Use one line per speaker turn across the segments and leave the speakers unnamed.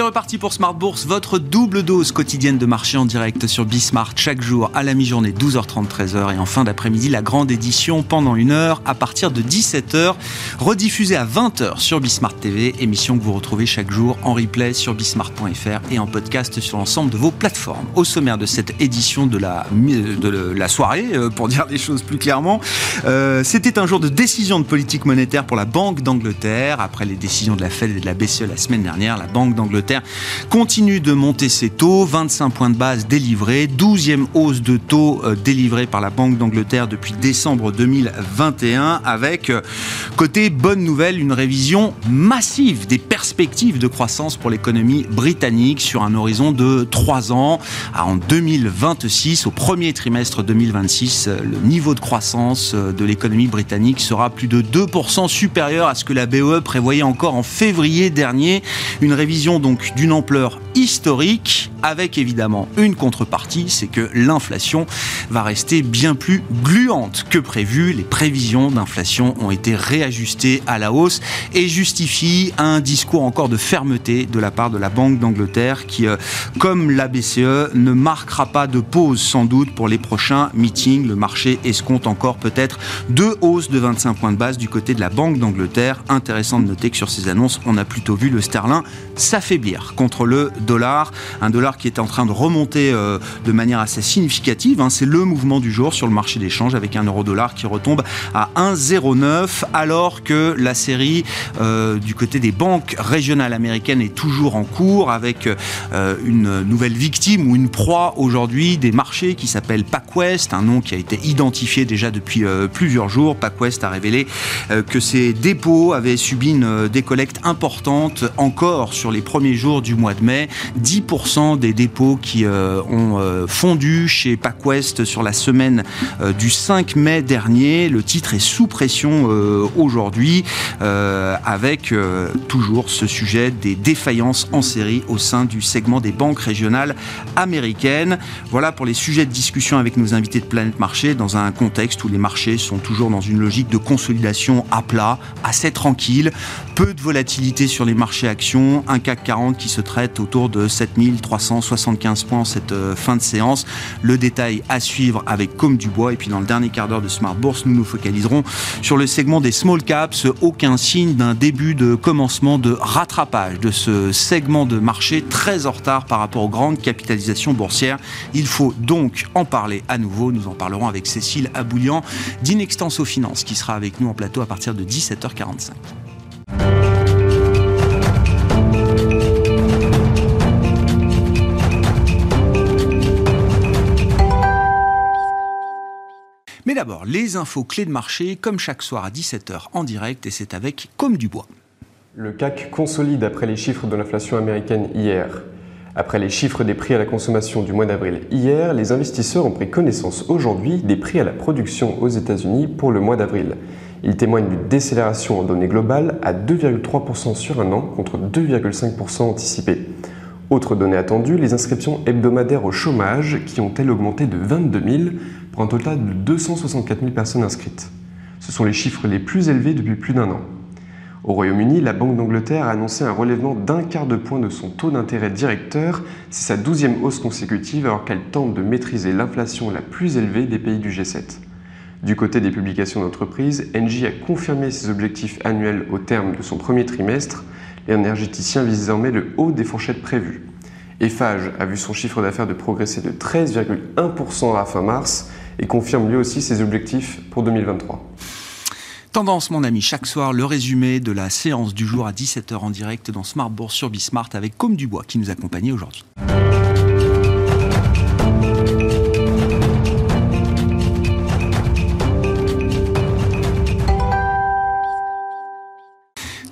C'est reparti pour Smart Bourse, votre double dose quotidienne de marché en direct sur Bismart chaque jour à la mi-journée 12h30 13h et en fin d'après-midi la grande édition pendant une heure à partir de 17h rediffusée à 20h sur Bismart TV, émission que vous retrouvez chaque jour en replay sur bismart.fr et en podcast sur l'ensemble de vos plateformes. Au sommaire de cette édition de la, soirée, euh, pour dire les choses plus clairement, euh, c'était un jour de décision de politique monétaire pour la Banque d'Angleterre après les décisions de la Fed et de la BCE la semaine dernière. La Banque d'Angleterre continue de monter ses taux, 25 points de base délivrés, 12e hausse de taux euh, délivrée par la Banque d'Angleterre depuis décembre 2021 avec euh, côté bonne nouvelle une révision massive des perspectives de croissance pour l'économie britannique sur un horizon de 3 ans. En 2026 au premier trimestre 2026 euh, le niveau de croissance de l'économie britannique sera plus de 2% supérieur à ce que la BOE prévoyait encore en février dernier. Une révision donc d'une ampleur historique, avec évidemment une contrepartie, c'est que l'inflation va rester bien plus gluante que prévu. Les prévisions d'inflation ont été réajustées à la hausse et justifient un discours encore de fermeté de la part de la Banque d'Angleterre qui, euh, comme la BCE, ne marquera pas de pause sans doute pour les prochains meetings. Le marché escompte encore peut-être deux hausses de 25 points de base du côté de la Banque d'Angleterre. Intéressant de noter que sur ces annonces, on a plutôt vu le sterling s'affaiblir contre le dollar. Un dollar qui est en train de remonter euh, de manière assez significative. Hein. C'est le mouvement du jour sur le marché d'échange avec un euro-dollar qui retombe à 1,09 alors que la série euh, du côté des banques régionales américaines est toujours en cours avec euh, une nouvelle victime ou une proie aujourd'hui des marchés qui s'appelle PacWest, un nom qui a été identifié déjà depuis plusieurs jours. PacWest a révélé que ses dépôts avaient subi une décollecte importante encore sur les premiers jours du mois de mai. 10% des dépôts qui euh, ont euh, fondu chez PacWest sur la semaine euh, du 5 mai dernier. Le titre est sous pression aujourd'hui avec toujours ce sujet des défaillances en série au sein du segment des banques régionales américaines. Voilà pour les sujets de discussion avec nos invités de Planète Marché dans un contexte où les marchés sont toujours dans une logique de consolidation à plat, assez tranquille, peu de volatilité sur les marchés actions, un CAC 40 qui se traite autour de 7375 points cette euh, fin de séance. Le détail à suivre avec Comme du Bois. Et puis dans le dernier quart d'heure de Smart Bourse, nous nous focaliserons sur le segment des small caps. Aucun signe d'un début de commencement de rattrapage de ce segment de marché très en retard par rapport aux grandes capitalisations boursières. Il faut donc en parler à nouveau. Nous en parlerons avec Cécile Aboulian d'Inextenso Finance qui sera avec nous en plateau à partir de 17h45. Mais d'abord, les infos clés de marché, comme chaque soir à 17h en direct, et c'est avec Comme du Bois.
Le CAC consolide après les chiffres de l'inflation américaine hier. Après les chiffres des prix à la consommation du mois d'avril hier, les investisseurs ont pris connaissance aujourd'hui des prix à la production aux États-Unis pour le mois d'avril. Ils témoignent d'une décélération en données globales à 2,3% sur un an contre 2,5% anticipé. Autre donnée attendue, les inscriptions hebdomadaires au chômage qui ont elles augmenté de 22 000 pour un total de 264 000 personnes inscrites. Ce sont les chiffres les plus élevés depuis plus d'un an. Au Royaume-Uni, la Banque d'Angleterre a annoncé un relèvement d'un quart de point de son taux d'intérêt directeur. C'est sa douzième hausse consécutive alors qu'elle tente de maîtriser l'inflation la plus élevée des pays du G7. Du côté des publications d'entreprises, Engie a confirmé ses objectifs annuels au terme de son premier trimestre. L'énergéticien vise désormais le haut des fourchettes prévues. Eiffage a vu son chiffre d'affaires de progresser de 13,1% à fin mars et confirme lui aussi ses objectifs pour 2023.
Tendance, mon ami, chaque soir, le résumé de la séance du jour à 17h en direct dans Smart Bourse sur Bismart avec Comme Dubois qui nous accompagnait aujourd'hui.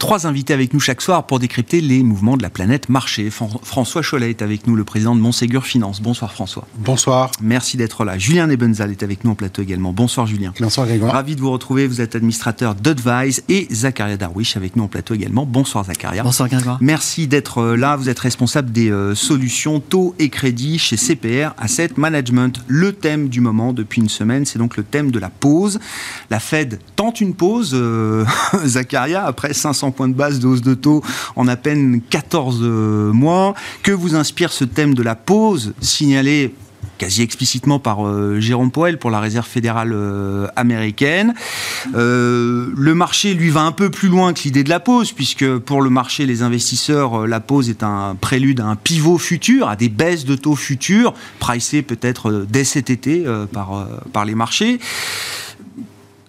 Trois invités avec nous chaque soir pour décrypter les mouvements de la planète marché. François Cholet est avec nous, le président de Montségur Finance. Bonsoir François.
Bonsoir.
Merci d'être là. Julien Nebenzal est avec nous en plateau également. Bonsoir Julien.
Bonsoir Grégoire.
Ravi de vous retrouver. Vous êtes administrateur d'Advise et Zakaria Darwish avec nous en plateau également. Bonsoir Zakaria.
Bonsoir Grégoire.
Merci d'être euh, là. Vous êtes responsable des euh, solutions taux et crédit chez CPR Asset Management. Le thème du moment depuis une semaine, c'est donc le thème de la pause. La Fed tente une pause, euh, Zakaria, après 500 de base de hausse de taux en à peine 14 mois. Que vous inspire ce thème de la pause signalé quasi explicitement par euh, Jérôme Powell pour la réserve fédérale euh, américaine. Euh, le marché, lui, va un peu plus loin que l'idée de la pause, puisque pour le marché, les investisseurs, la pause est un prélude à un pivot futur, à des baisses de taux futurs, pricées peut-être dès cet été par, par les marchés.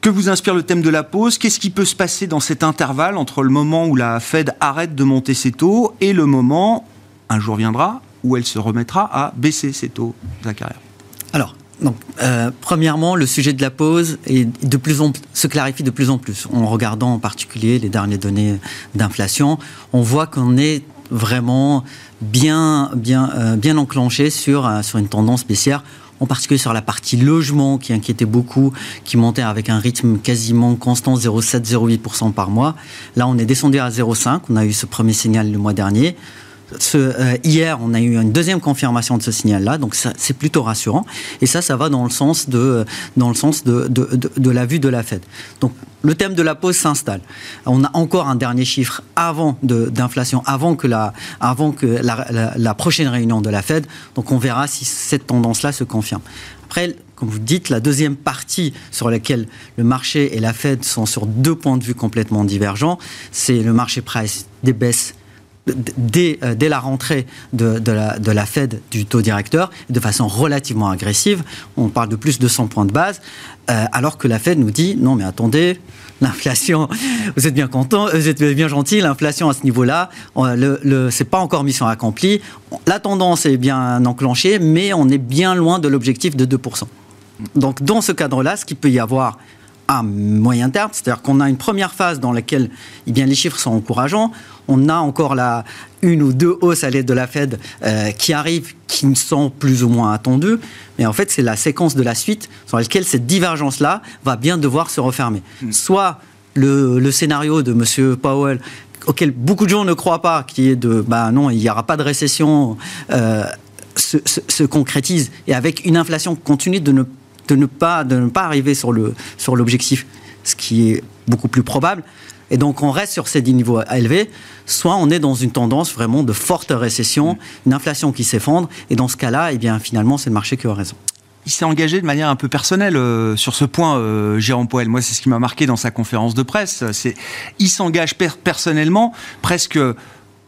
Que vous inspire le thème de la pause? Qu'est-ce qui peut se passer dans cet intervalle entre le moment où la Fed arrête de monter ses taux et le moment, un jour viendra, où elle se remettra à baisser ses taux, Zachary
Alors, donc, euh, premièrement, le sujet de la pause est de plus en, se clarifie de plus en plus. En regardant en particulier les dernières données d'inflation, on voit qu'on est vraiment bien, euh, enclenché sur, euh, sur une tendance baissière en particulier sur la partie logement qui inquiétait beaucoup, qui montait avec un rythme quasiment constant 0,7-0,8% par mois. Là, on est descendu à 0,5. On a eu ce premier signal le mois dernier. Euh, hier, on a eu une deuxième confirmation de ce signal-là, donc c'est plutôt rassurant. Et ça, ça va dans le sens de, dans le sens de, de, la vue de la Fed. Donc le thème de la pause s'installe. On a encore un dernier chiffre avant d'inflation, avant que, la, avant que la, prochaine réunion de la Fed. Donc on verra si cette tendance-là se confirme. Après, comme vous dites, la deuxième partie sur laquelle le marché et la Fed sont sur deux points de vue complètement divergents, c'est le marché price des baisses dès, euh, dès, la rentrée de, la, Fed du taux directeur, de façon relativement agressive. On parle de plus de 100 points de base, euh, alors que la Fed nous dit non, mais attendez, l'inflation, vous êtes bien content, vous êtes bien gentil, l'inflation à ce niveau-là, le, le c'est pas encore mission accomplie. La tendance est bien enclenchée, mais on est bien loin de l'objectif de 2%. Donc, dans ce cadre-là, ce qu'il peut y avoir à moyen terme, c'est-à-dire qu'on a une première phase dans laquelle eh bien, les chiffres sont encourageants. On a encore la une ou deux hausses à l'aide de la Fed euh, qui arrivent, qui sont plus ou moins attendues. Mais en fait, c'est la séquence de la suite sur laquelle cette divergence-là va bien devoir se refermer. Hmm. Soit le, scénario de M. Powell, auquel beaucoup de gens ne croient pas, qui est de bah non, il n'y aura pas de récession. Euh, se, se, concrétise et avec une inflation continue de ne de ne pas, de ne pas arriver sur, le, sur l'objectif, ce qui est beaucoup plus probable. Et donc on reste sur ces niveaux élevés, soit on est dans une tendance vraiment de forte récession, une inflation qui s'effondre, et dans ce cas-là, eh bien, finalement, c'est le marché qui a raison.
Il s'est engagé de manière un peu personnelle euh, sur ce point, euh, Jérôme Poel. Moi, c'est ce qui m'a marqué dans sa conférence de presse. C'est, il s'engage personnellement, presque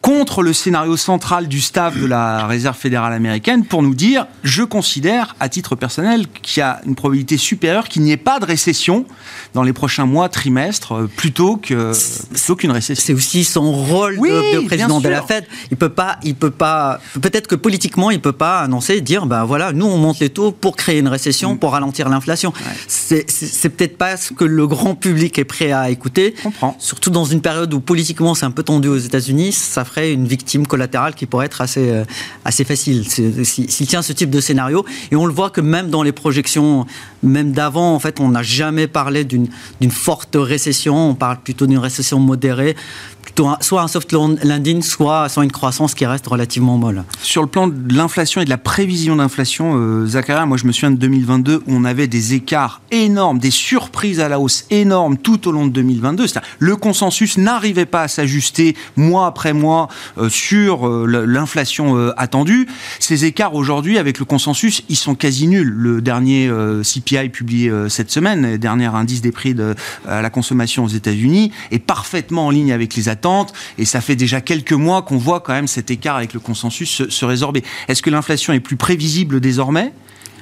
contre le scénario central du staff de la Réserve fédérale américaine pour nous dire je considère, à titre personnel, qu'il y a une probabilité supérieure qu'il n'y ait pas de récession dans les prochains mois, trimestres, euh, plutôt que plutôt qu'une récession.
C'est aussi son rôle de, président de la Fed. Il peut pas, il peut pas. Peut-être que politiquement, il peut pas annoncer, dire ben voilà, nous on monte les taux pour créer une récession, pour ralentir l'inflation. C'est peut-être pas ce que le grand public est prêt à écouter.
comprends.
Surtout dans une période où politiquement c'est un peu tendu aux États-Unis, ça une victime collatérale qui pourrait être assez, euh, assez facile s'il tient ce type de scénario. Et on le voit que même dans les projections, même d'avant, en fait, on n'a jamais parlé d'une forte récession. On parle plutôt d'une récession modérée plutôt soit un soft landing, soit, soit une croissance qui reste relativement molle.
Sur le plan de l'inflation et de la prévision d'inflation, euh, Zachary, moi je me souviens de 2022 où on avait des écarts énormes, des surprises à la hausse énormes tout au long de 2022. Le consensus n'arrivait pas à s'ajuster mois après mois euh, sur euh, l'inflation euh, attendue. Ces écarts aujourd'hui avec le consensus, ils sont quasi nuls. Le dernier CPI publié cette semaine, dernier indice des prix de, à la consommation aux États-Unis, est parfaitement en ligne avec les attentes. Et ça fait déjà quelques mois qu'on voit quand même cet écart avec le consensus se, résorber. Est-ce que l'inflation est plus prévisible désormais?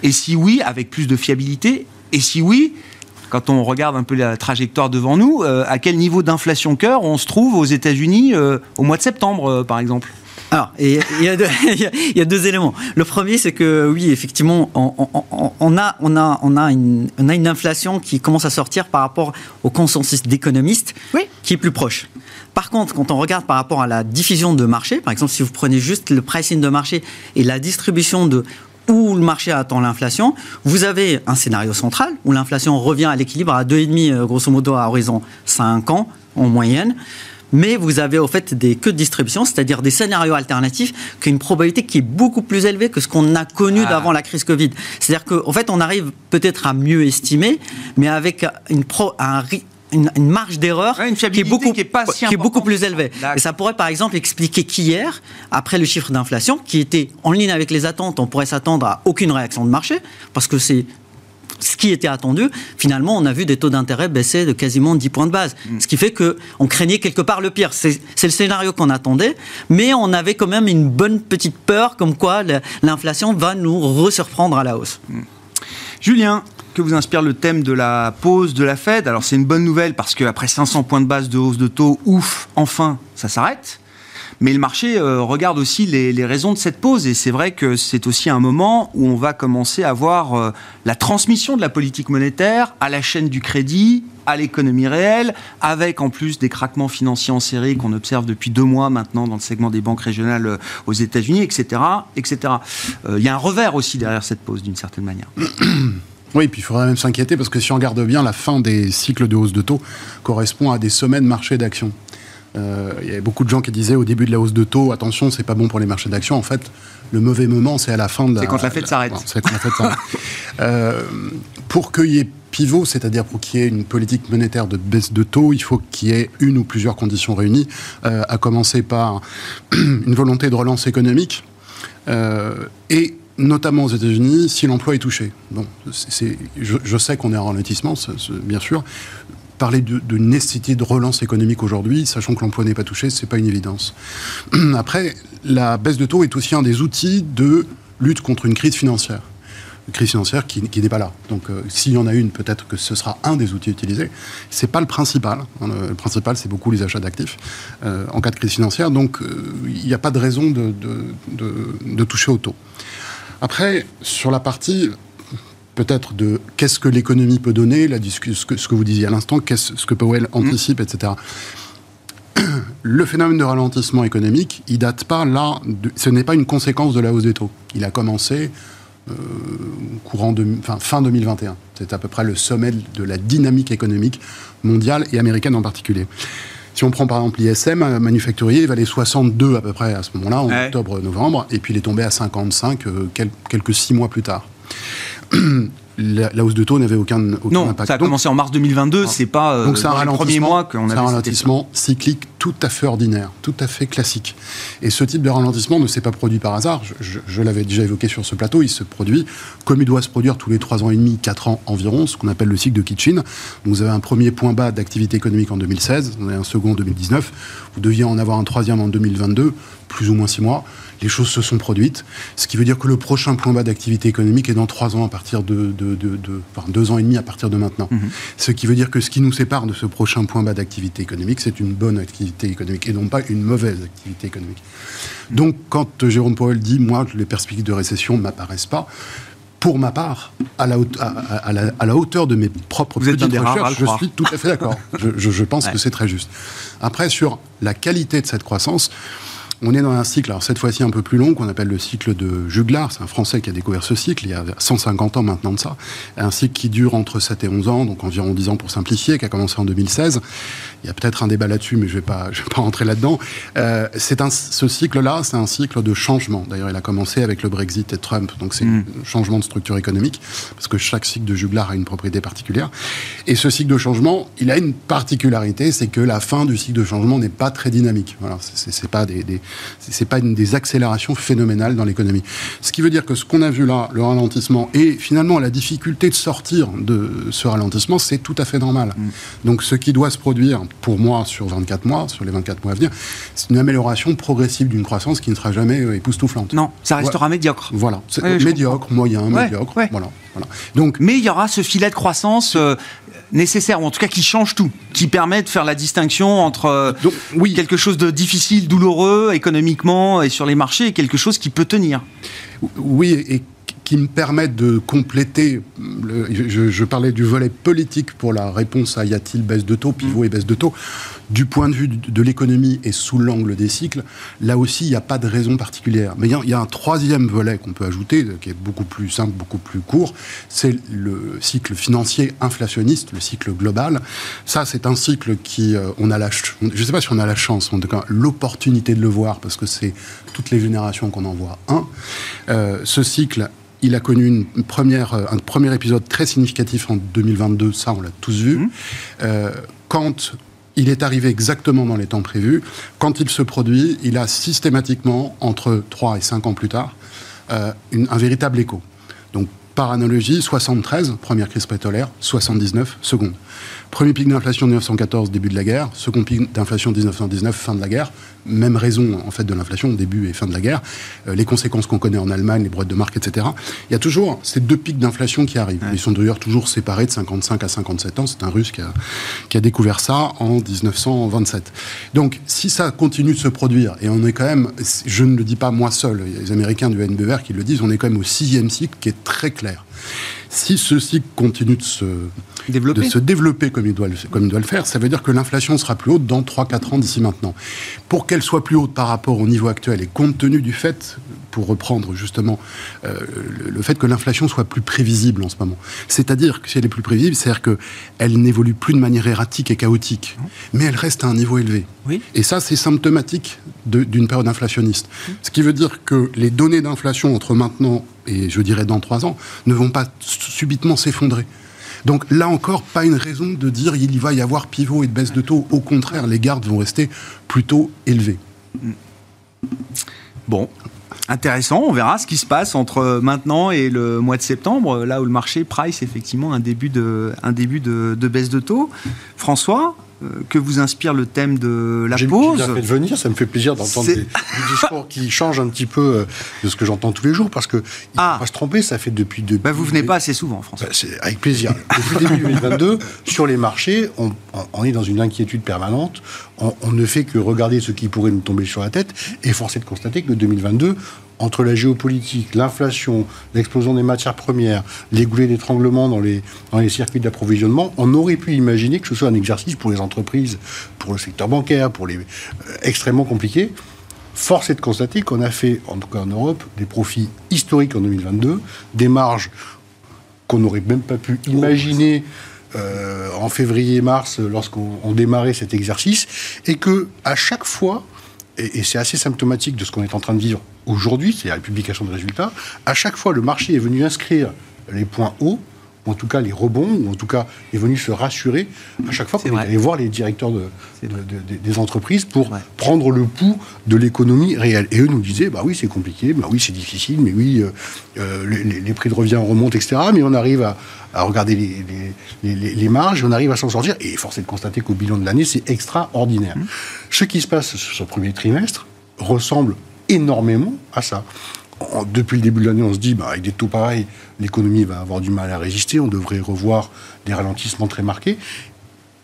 Et si oui, avec plus de fiabilité? Et si oui, quand on regarde un peu la trajectoire devant nous, euh, à quel niveau d'inflation cœur on se trouve aux États-Unis euh, au mois de septembre, euh, par exemple
alors, il y, a deux, éléments. Le premier, c'est que oui, effectivement, on, a, on, a, on, a une, on a une inflation qui commence à sortir par rapport au consensus d'économistes, qui est plus proche. Par contre, quand on regarde par rapport à la diffusion de marché, par exemple, si vous prenez juste le pricing de marché et la distribution de où le marché attend l'inflation, vous avez un scénario central où l'inflation revient à l'équilibre à 2,5 euh, grosso modo à horizon 5 ans en moyenne. Mais vous avez au fait des queues de distribution, c'est-à-dire des scénarios alternatifs, qui ont une probabilité qui est beaucoup plus élevée que ce qu'on a connu ah. d'avant la crise Covid. C'est-à-dire qu'en fait, on arrive peut-être à mieux estimer, mais avec une pro, un, une, marge d'erreur
qui est beaucoup, qui est pas
qui est beaucoup plus élevée. Et ça pourrait par exemple expliquer qu'hier, après le chiffre d'inflation, qui était en ligne avec les attentes, on pourrait s'attendre à aucune réaction de marché, parce que c'est ce qui était attendu, finalement, on a vu des taux d'intérêt baisser de quasiment 10 points de base. Mm. Ce qui fait qu'on craignait quelque part le pire. C'est le scénario qu'on attendait, mais on avait quand même une bonne petite peur comme quoi l'inflation va nous resurprendre à la hausse. Mm.
Julien, que vous inspire le thème de la pause de la Fed Alors c'est une bonne nouvelle parce qu'après 500 points de base de hausse de taux, ouf, enfin, ça s'arrête. Mais le marché euh, regarde aussi les, raisons de cette pause. Et c'est vrai que c'est aussi un moment où on va commencer à voir euh, la transmission de la politique monétaire à la chaîne du crédit, à l'économie réelle, avec en plus des craquements financiers en série qu'on observe depuis deux mois maintenant dans le segment des banques régionales euh, aux États-Unis, etc. etc. Il y a un revers aussi derrière cette pause, d'une certaine manière.
Oui, puis il faudrait même s'inquiéter parce que si on regarde bien, la fin des cycles de hausse de taux correspond à des semaines marché d'actions. Euh, il y avait beaucoup de gens qui disaient au début de la hausse de taux, attention, c'est pas bon pour les marchés d'actions. En fait, le mauvais moment, c'est à la fin de la.
C'est quand la fête s'arrête.
c'est quand la fête s'arrête. Euh, pour qu'il y ait pivot, c'est-à-dire pour qu'il y ait une politique monétaire de baisse de taux, il faut qu'il y ait une ou plusieurs conditions réunies, euh, à commencer par une volonté de relance économique et notamment aux États-Unis, si l'emploi est touché. Bon, je, sais qu'on est en ralentissement, bien sûr parler de, nécessité de relance économique aujourd'hui, sachant que l'emploi n'est pas touché, c'est pas une évidence. Après, la baisse de taux est aussi un des outils de lutte contre une crise financière. Une crise financière qui, n'est pas là. Donc, euh, s'il y en a une, peut-être que ce sera un des outils utilisés. C'est pas le principal. Hein, le, principal, c'est beaucoup les achats d'actifs euh, en cas de crise financière. Donc, euh, il n'y a pas de raison de, de toucher au taux. Après, sur la partie peut-être de qu'est-ce que l'économie peut donner, la ce, que, ce que vous disiez à l'instant, qu'est-ce ce que Powell anticipe, etc. Le phénomène de ralentissement économique, il date pas là, ce n'est pas une conséquence de la hausse des taux. Il a commencé euh, courant de, fin 2021. C'est à peu près le sommet de la dynamique économique mondiale et américaine en particulier. Si on prend par exemple l'ISM euh, manufacturier, il valait 62 à peu près à ce moment-là, en octobre-novembre, et puis il est tombé à 55 euh, quelques six mois plus tard. la, hausse de taux n'avait aucun, aucun
non, Ça a commencé en mars 2022, c'est pas euh,
donc c'est un
ralentissement, mois
qu'on a un ralentissement cyclique tout à fait ordinaire, tout à fait classique. Et ce type de ralentissement ne s'est pas produit par hasard. Je, l'avais déjà évoqué sur ce plateau. Il se produit comme il doit se produire tous les 3 ans et demi, 4 ans environ, ce qu'on appelle le cycle de Kitchen. Vous avez un premier point bas d'activité économique en 2016, vous avez un second en 2019. Vous deviez en avoir un troisième en 2022, plus ou moins 6 mois les choses se sont produites, ce qui veut dire que le prochain point bas d'activité économique est dans trois ans à partir de, de, enfin, deux ans et demi à partir de maintenant. Mhm. Ce qui veut dire que ce qui nous sépare de ce prochain point bas d'activité économique, c'est une bonne activité économique et non pas une mauvaise activité économique. Donc, quand Jérôme Powell dit, moi, les perspectives de récession ne m'apparaissent pas, pour ma part, à la, à, la, hauteur de mes propres
Vous petites
recherches, je suis tout à fait d'accord. je, je, pense que c'est très juste. Après, sur la qualité de cette croissance, on est dans un cycle, alors cette fois-ci un peu plus long, qu'on appelle le cycle de Juglar. C'est un Français qui a découvert ce cycle il y a 150 ans maintenant de ça. Un cycle qui dure entre 7 et 11 ans, donc environ 10 ans pour simplifier, qui a commencé en 2016. Il y a peut-être un débat là-dessus, mais je ne vais pas, je vais pas rentrer là-dedans. Euh, un, ce cycle-là, c'est un cycle de changement. D'ailleurs, il a commencé avec le Brexit et Trump, donc c'est mm. un changement de structure économique, parce que chaque cycle de Juglar a une propriété particulière. Et ce cycle de changement, il a une particularité, c'est que la fin du cycle de changement n'est pas très dynamique. Voilà, c'est pas des, des c'est pas une des accélérations phénoménales dans l'économie. Ce qui veut dire que ce qu'on a vu là, le ralentissement et finalement la difficulté de sortir de ce ralentissement, c'est tout à fait normal. Mm. Donc ce qui doit se produire pour moi sur 24 mois, sur les 24 mois à venir, c'est une amélioration progressive d'une croissance qui ne sera jamais euh, époustouflante.
Non, ça restera médiocre.
Voilà, médiocre, moyen, médiocre. Voilà, voilà.
Donc, mais il y aura ce filet de croissance euh, nécessaire, ou en tout cas qui change tout, qui permet de faire la distinction entre euh, oui. quelque chose de difficile, douloureux économiquement et sur les marchés, et quelque chose qui peut tenir.
Oui, et qui me permettent de compléter. je, parlais du volet politique pour la réponse à y a-t-il baisse de taux, pivot et baisse de taux. Du point de vue de l'économie et sous l'angle des cycles, là aussi, il n'y a pas de raison particulière. Mais il y, a un troisième volet qu'on peut ajouter, qui est beaucoup plus simple, beaucoup plus court, c'est le cycle financier inflationniste, le cycle global. Ça, c'est un cycle qui, euh, on a la, je ne sais pas si on a la chance, en tout cas l'opportunité de le voir, parce que c'est toutes les générations qu'on en voit un. Euh, ce cycle il a connu une première, euh, un premier épisode très significatif en 2022, ça on l'a tous vu. Mmh. Euh, quand il est arrivé exactement dans les temps prévus. Quand il se produit, il a systématiquement, entre 3 et 5 ans plus tard, euh, un véritable écho. Donc, par analogie, 73, première crise pétrolière, 79, seconde. Premier pic d'inflation 1914, début de la guerre. Second pic d'inflation 1919, fin de la guerre. Même raison, en fait, de l'inflation, début et fin de la guerre. Euh, les conséquences qu'on connaît en Allemagne, les boîtes de marque, etc. Il y a toujours ces deux pics d'inflation qui arrivent. Ils sont d'ailleurs toujours séparés de 55 à 57 ans. C'est un Russe qui a, qui a découvert ça en 1927. Donc, si ça continue de se produire, et on est quand même, je ne le dis pas moi seul, il y a les Américains du NBR qui le disent, on est quand même au sixième cycle qui est très clair. Si ce cycle continue de se développer, de se développer comme, il doit le, comme il doit le faire, ça veut dire que l'inflation sera plus haute dans 3-4 ans d'ici maintenant. Pour qu'elle soit plus haute par rapport au niveau actuel, et compte tenu du fait, pour reprendre justement euh, le, fait que l'inflation soit plus prévisible en ce moment, c'est-à-dire que si elle est plus prévisible, c'est-à-dire qu'elle n'évolue plus de manière erratique et chaotique, mais elle reste à un niveau élevé. Oui. Et ça, c'est symptomatique d'une période inflationniste. Ce qui veut dire que les données d'inflation entre maintenant et je dirais dans 3 ans, ne vont pas subitement s'effondrer. Donc là encore, pas une raison de dire il va y avoir pivot et de baisse de taux. Au contraire, les gardes vont rester plutôt élevés.
Bon, intéressant. On verra ce qui se passe entre maintenant et le mois de septembre, là où le marché price effectivement un début de, baisse de taux. François, que vous inspire le thème de la pause.
J'ai fait de venir, ça me fait plaisir d'entendre des, discours qui changent un petit peu euh, de ce que j'entends tous les jours, parce que il ah. faut pas se tromper, ça fait depuis... depuis
bah vous venez pas assez souvent, François.
Bah, c'est avec plaisir. depuis début 2022, sur les marchés, on, on, est dans une inquiétude permanente, on, on, ne fait que regarder ce qui pourrait nous tomber sur la tête, et force est de constater que 2022, entre la géopolitique, l'inflation, l'explosion des matières premières, les goulets d'étranglement dans les, circuits d'approvisionnement, on aurait pu imaginer que ce soit un exercice pour les entreprises, pour le secteur bancaire, pour les euh, extrêmement compliqué. Force est de constater qu'on a fait, en tout cas en Europe, des profits historiques en 2022, des marges qu'on n'aurait même pas pu imaginer euh, en février-mars lorsqu'on démarrait cet exercice, et que à chaque fois, et, c'est assez symptomatique de ce qu'on est en train de vivre aujourd'hui, c'est la publication de résultats, à chaque fois le marché est venu inscrire les points hauts, ou en tout cas les rebonds, ou en tout cas est venu se rassurer à chaque fois qu'on est allé voir les directeurs de, des entreprises pour prendre le pouls de l'économie réelle. Et eux nous disaient, bah oui c'est compliqué, bah oui c'est difficile, mais oui euh, euh, les, prix de revient remontent, etc. Mais on arrive à, regarder les, les, marges, on arrive à s'en sortir, et force est de constater qu'au bilan de l'année c'est extraordinaire. Mmh. Ce qui se passe sur ce premier trimestre ressemble énormément à ça. Depuis le début de l'année, on se dit, bah, avec des taux pareils, l'économie va avoir du mal à résister, on devrait revoir des ralentissements très marqués.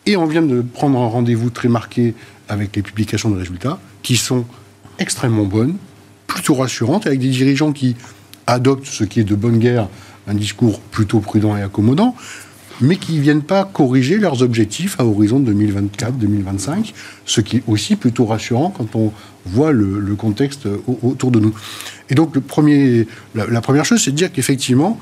Et on vient de prendre un rendez-vous très marqué avec les publications de résultats, qui sont extrêmement bonnes, plutôt rassurantes, avec des dirigeants qui adoptent ce qui est de bonne guerre, un discours plutôt prudent et accommodant, mais qui ne viennent pas corriger leurs objectifs à horizon 2024-2025, ce qui est aussi plutôt rassurant quand on voit le, contexte autour de nous. Et donc, le premier, la, première chose, c'est de dire qu'effectivement,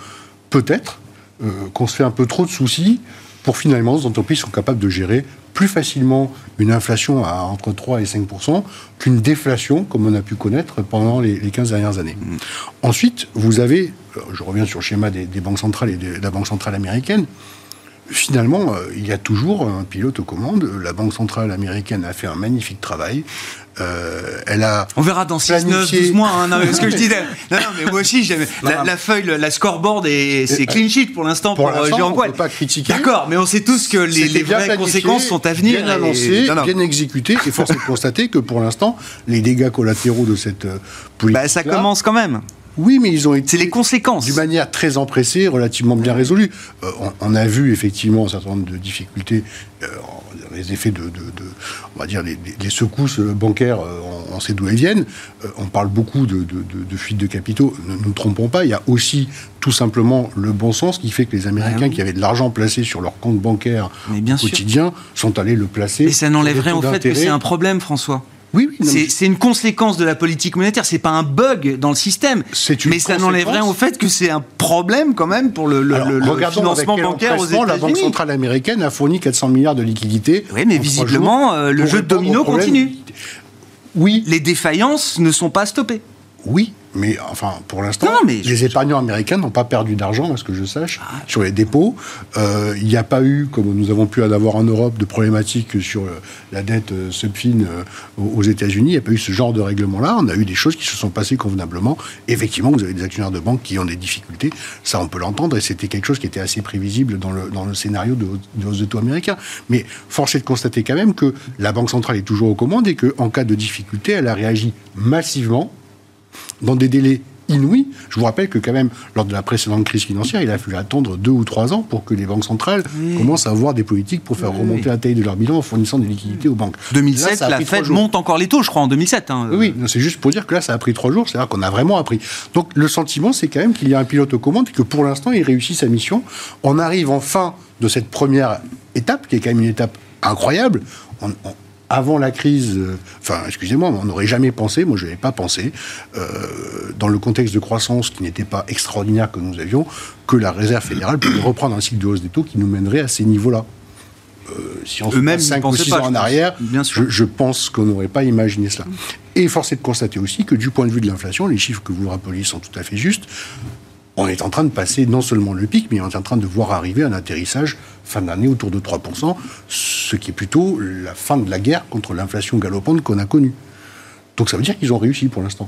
peut-être euh, qu'on se fait un peu trop de soucis pour finalement, les entreprises sont capables de gérer plus facilement une inflation à entre 3 et 5% qu'une déflation, comme on a pu connaître pendant les, 15 dernières années. Mmh. Ensuite, vous avez, euh, je reviens sur le schéma des, des banques centrales et de la Banque centrale américaine, finalement, euh, il y a toujours un pilote aux commandes. La Banque centrale américaine a fait un magnifique travail. Euh, elle a
On verra dans 6, 9, 12 mois. Hein, non, ce que je disais. Non, non, mais moi aussi, la, la, feuille, la scoreboard, et c'est clean sheet pour l'instant
pour, pour Jérôme On ne peut pas critiquer.
D'accord, mais on sait tous que les, les vraies conséquences sont à venir.
Bien annoncées, bien exécutées. Et force est de constater que pour l'instant, les dégâts collatéraux de cette euh, politique.
Bah, ça commence quand même.
Oui, mais ils ont été.
C'est les conséquences.
D'une manière très empressée, relativement bien résolue. Euh, on, a vu effectivement un certain nombre de difficultés, euh, les effets de, on va dire, les, secousses bancaires, euh, on, sait d'où elles viennent. on parle beaucoup de, fuite de capitaux. Ne nous trompons pas, il y a aussi tout simplement le bon sens qui fait que les Américains qui avaient de l'argent placé sur leur compte bancaire quotidien sont allés le placer.
Et ça n'enlèverait en fait que c'est un problème, François.
Oui,
c'est une conséquence de la politique monétaire. C'est pas un bug dans le système. mais ça n'enlève rien au fait que c'est un problème quand même pour le, le, financement bancaire aux États-Unis.
La Banque centrale américaine a fourni 400 milliards de liquidités.
Oui, mais visiblement le jeu de domino continue.
Oui.
Les défaillances ne sont pas stoppées.
Oui, Mais enfin, pour l'instant, les épargnants américains n'ont pas perdu d'argent, à ce que je sache,
Ah.
sur les dépôts. Euh, il n'y a pas eu, comme nous avons pu en avoir en Europe, de problématiques sur euh, la dette euh, subfin euh, aux États-Unis. Il n'y a pas eu ce genre de règlement-là. On a eu des choses qui se sont passées convenablement. Effectivement, vous avez des actionnaires de banque qui ont des difficultés. Ça, on peut l'entendre. Et c'était quelque chose qui était assez prévisible dans le, dans le scénario de, de hausse de taux américains. Mais force est de constater quand même que la Banque centrale est toujours aux commandes et qu'en cas de difficulté, elle a réagi massivement dans des délais inouïs. Je vous rappelle que quand même, lors de la précédente crise financière, il a fallu attendre deux ou trois ans pour que les banques centrales commencent à avoir des politiques pour faire
Oui,
remonter
oui.
la taille de leur bilan en fournissant des liquidités aux banques. Là,
2007,
ça a
la Fed monte encore les taux, je crois, en 2007. hein.
Oui, c'est juste pour dire que là, ça a pris trois jours, c'est-à-dire qu'on a vraiment appris. Donc le sentiment, c'est quand même qu'il y a un pilote aux commandes et que pour l'instant, il réussit sa mission. On arrive en fin de cette première étape, qui est quand même une étape incroyable. On- on- avant la crise, euh, enfin, excusez-moi, on n'aurait jamais pensé, moi je n'avais pas pensé, euh, dans le contexte de croissance qui n'était pas extraordinaire que nous avions, que la Réserve fédérale pouvait reprendre un cycle de hausse des taux qui nous mènerait à ces niveaux-là. Euh, si on se
n'y
5 ou
pensaient
6
pas,
ans en arrière,
Bien sûr.
je, je pense qu'on n'aurait pas imaginé cela. Et force est de constater aussi que du point de vue de l'inflation, les chiffres que vous rappeliez sont tout à fait justes. On est en train de passer non seulement le pic, mais on est en train de voir arriver un atterrissage fin d'année autour de 3%, ce qui est plutôt la fin de la guerre contre l'inflation galopante qu'on a connue. Donc ça veut dire qu'ils ont réussi pour l'instant.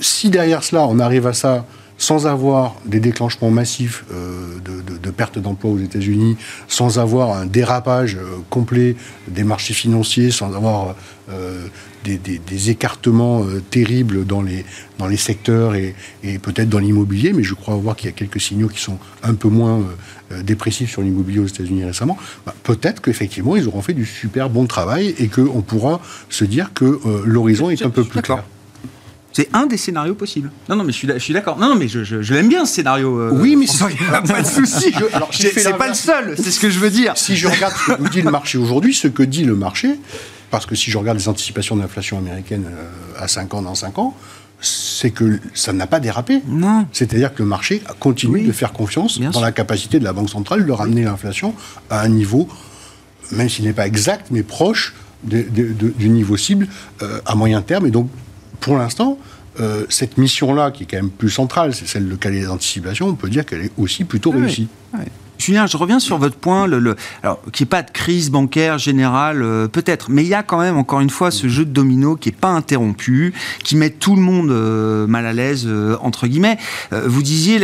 Si derrière cela, on arrive à ça sans avoir des déclenchements massifs euh, de, de- de perte d'emploi aux États-Unis, sans avoir un dérapage euh, complet des marchés financiers, sans avoir euh, des, des- des écartements euh, terribles dans les, dans les secteurs et, et peut-être dans l'immobilier, mais je crois voir qu'il y a quelques signaux qui sont un peu moins euh, euh, dépressifs sur l'immobilier aux États-Unis récemment, bah, peut-être qu'effectivement ils auront fait du super bon travail et qu'on pourra se dire que l'horizon est un peu plus clair.
C'est un des scénarios possibles. Non, non, mais je suis, d'a- je suis d'accord. Non, non, mais je, je- je l'aime bien ce scénario. euh,
Oui, mais
François,
c'est-
il n'y a pas de souci.
Je- alors, je
C'est pas le seul, c'est ce que je veux dire.
Si je regarde ce que nous dit le marché aujourd'hui, ce que dit le marché, parce que si je regarde les anticipations d'inflation américaine euh, à 5 ans dans 5 ans, c'est que ça n'a pas dérapé.
Non.
C'est-à-dire que le marché continue
Oui.
de faire confiance dans
sûr.
la capacité de la Banque centrale de ramener l'inflation à un niveau, même s'il n'est pas exact, mais proche de- de- de- du niveau cible euh, à moyen terme. Et donc, pour l'instant, euh, cette mission-là, qui est quand même plus centrale, c'est celle de caler les anticipations, on peut dire qu'elle est aussi plutôt
Oui,
réussie.
Julien, je reviens sur votre point, le, le- alors qu'il n'y ait pas de crise bancaire générale, euh, peut-être, mais il y a quand même, encore une fois, ce jeu de domino qui n'est pas interrompu, qui met tout le monde euh, mal à l'aise, euh, entre guillemets. Vous disiez,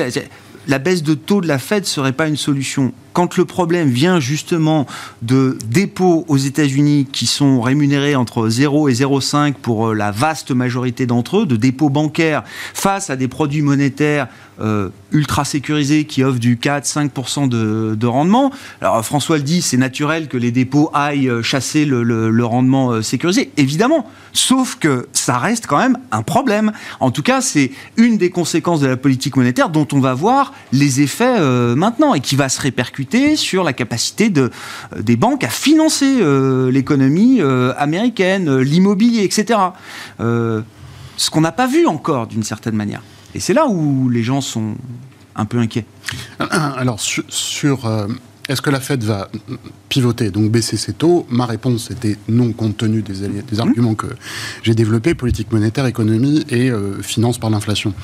la, baisse de taux de la Fed serait pas une solution. Quand le problème vient justement de dépôts aux États-Unis qui sont rémunérés entre 0 et 0,5 pour euh, la vaste majorité d'entre eux, de dépôts bancaires face à des produits monétaires euh, ultra sécurisés qui offrent du 4-5% de, de rendement. Alors François le dit, c'est naturel que les dépôts aillent euh, chasser le, rendement euh, sécurisé, évidemment. Sauf que ça reste quand même un problème. En tout cas, c'est une des conséquences de la politique monétaire dont on va voir les effets euh, maintenant et qui va se répercuter sur la capacité de, euh, des banques à financer euh, l'économie euh, américaine, euh, l'immobilier, etc. Euh, ce qu'on n'a pas vu encore d'une certaine manière. Et c'est là où les gens sont un peu inquiets.
Alors, sur, sur, euh, est-ce que la Fed va pivoter, donc baisser ses taux? Ma réponse était non, compte tenu des, des arguments que j'ai développés, politique monétaire, économie et euh, finance par l'inflation.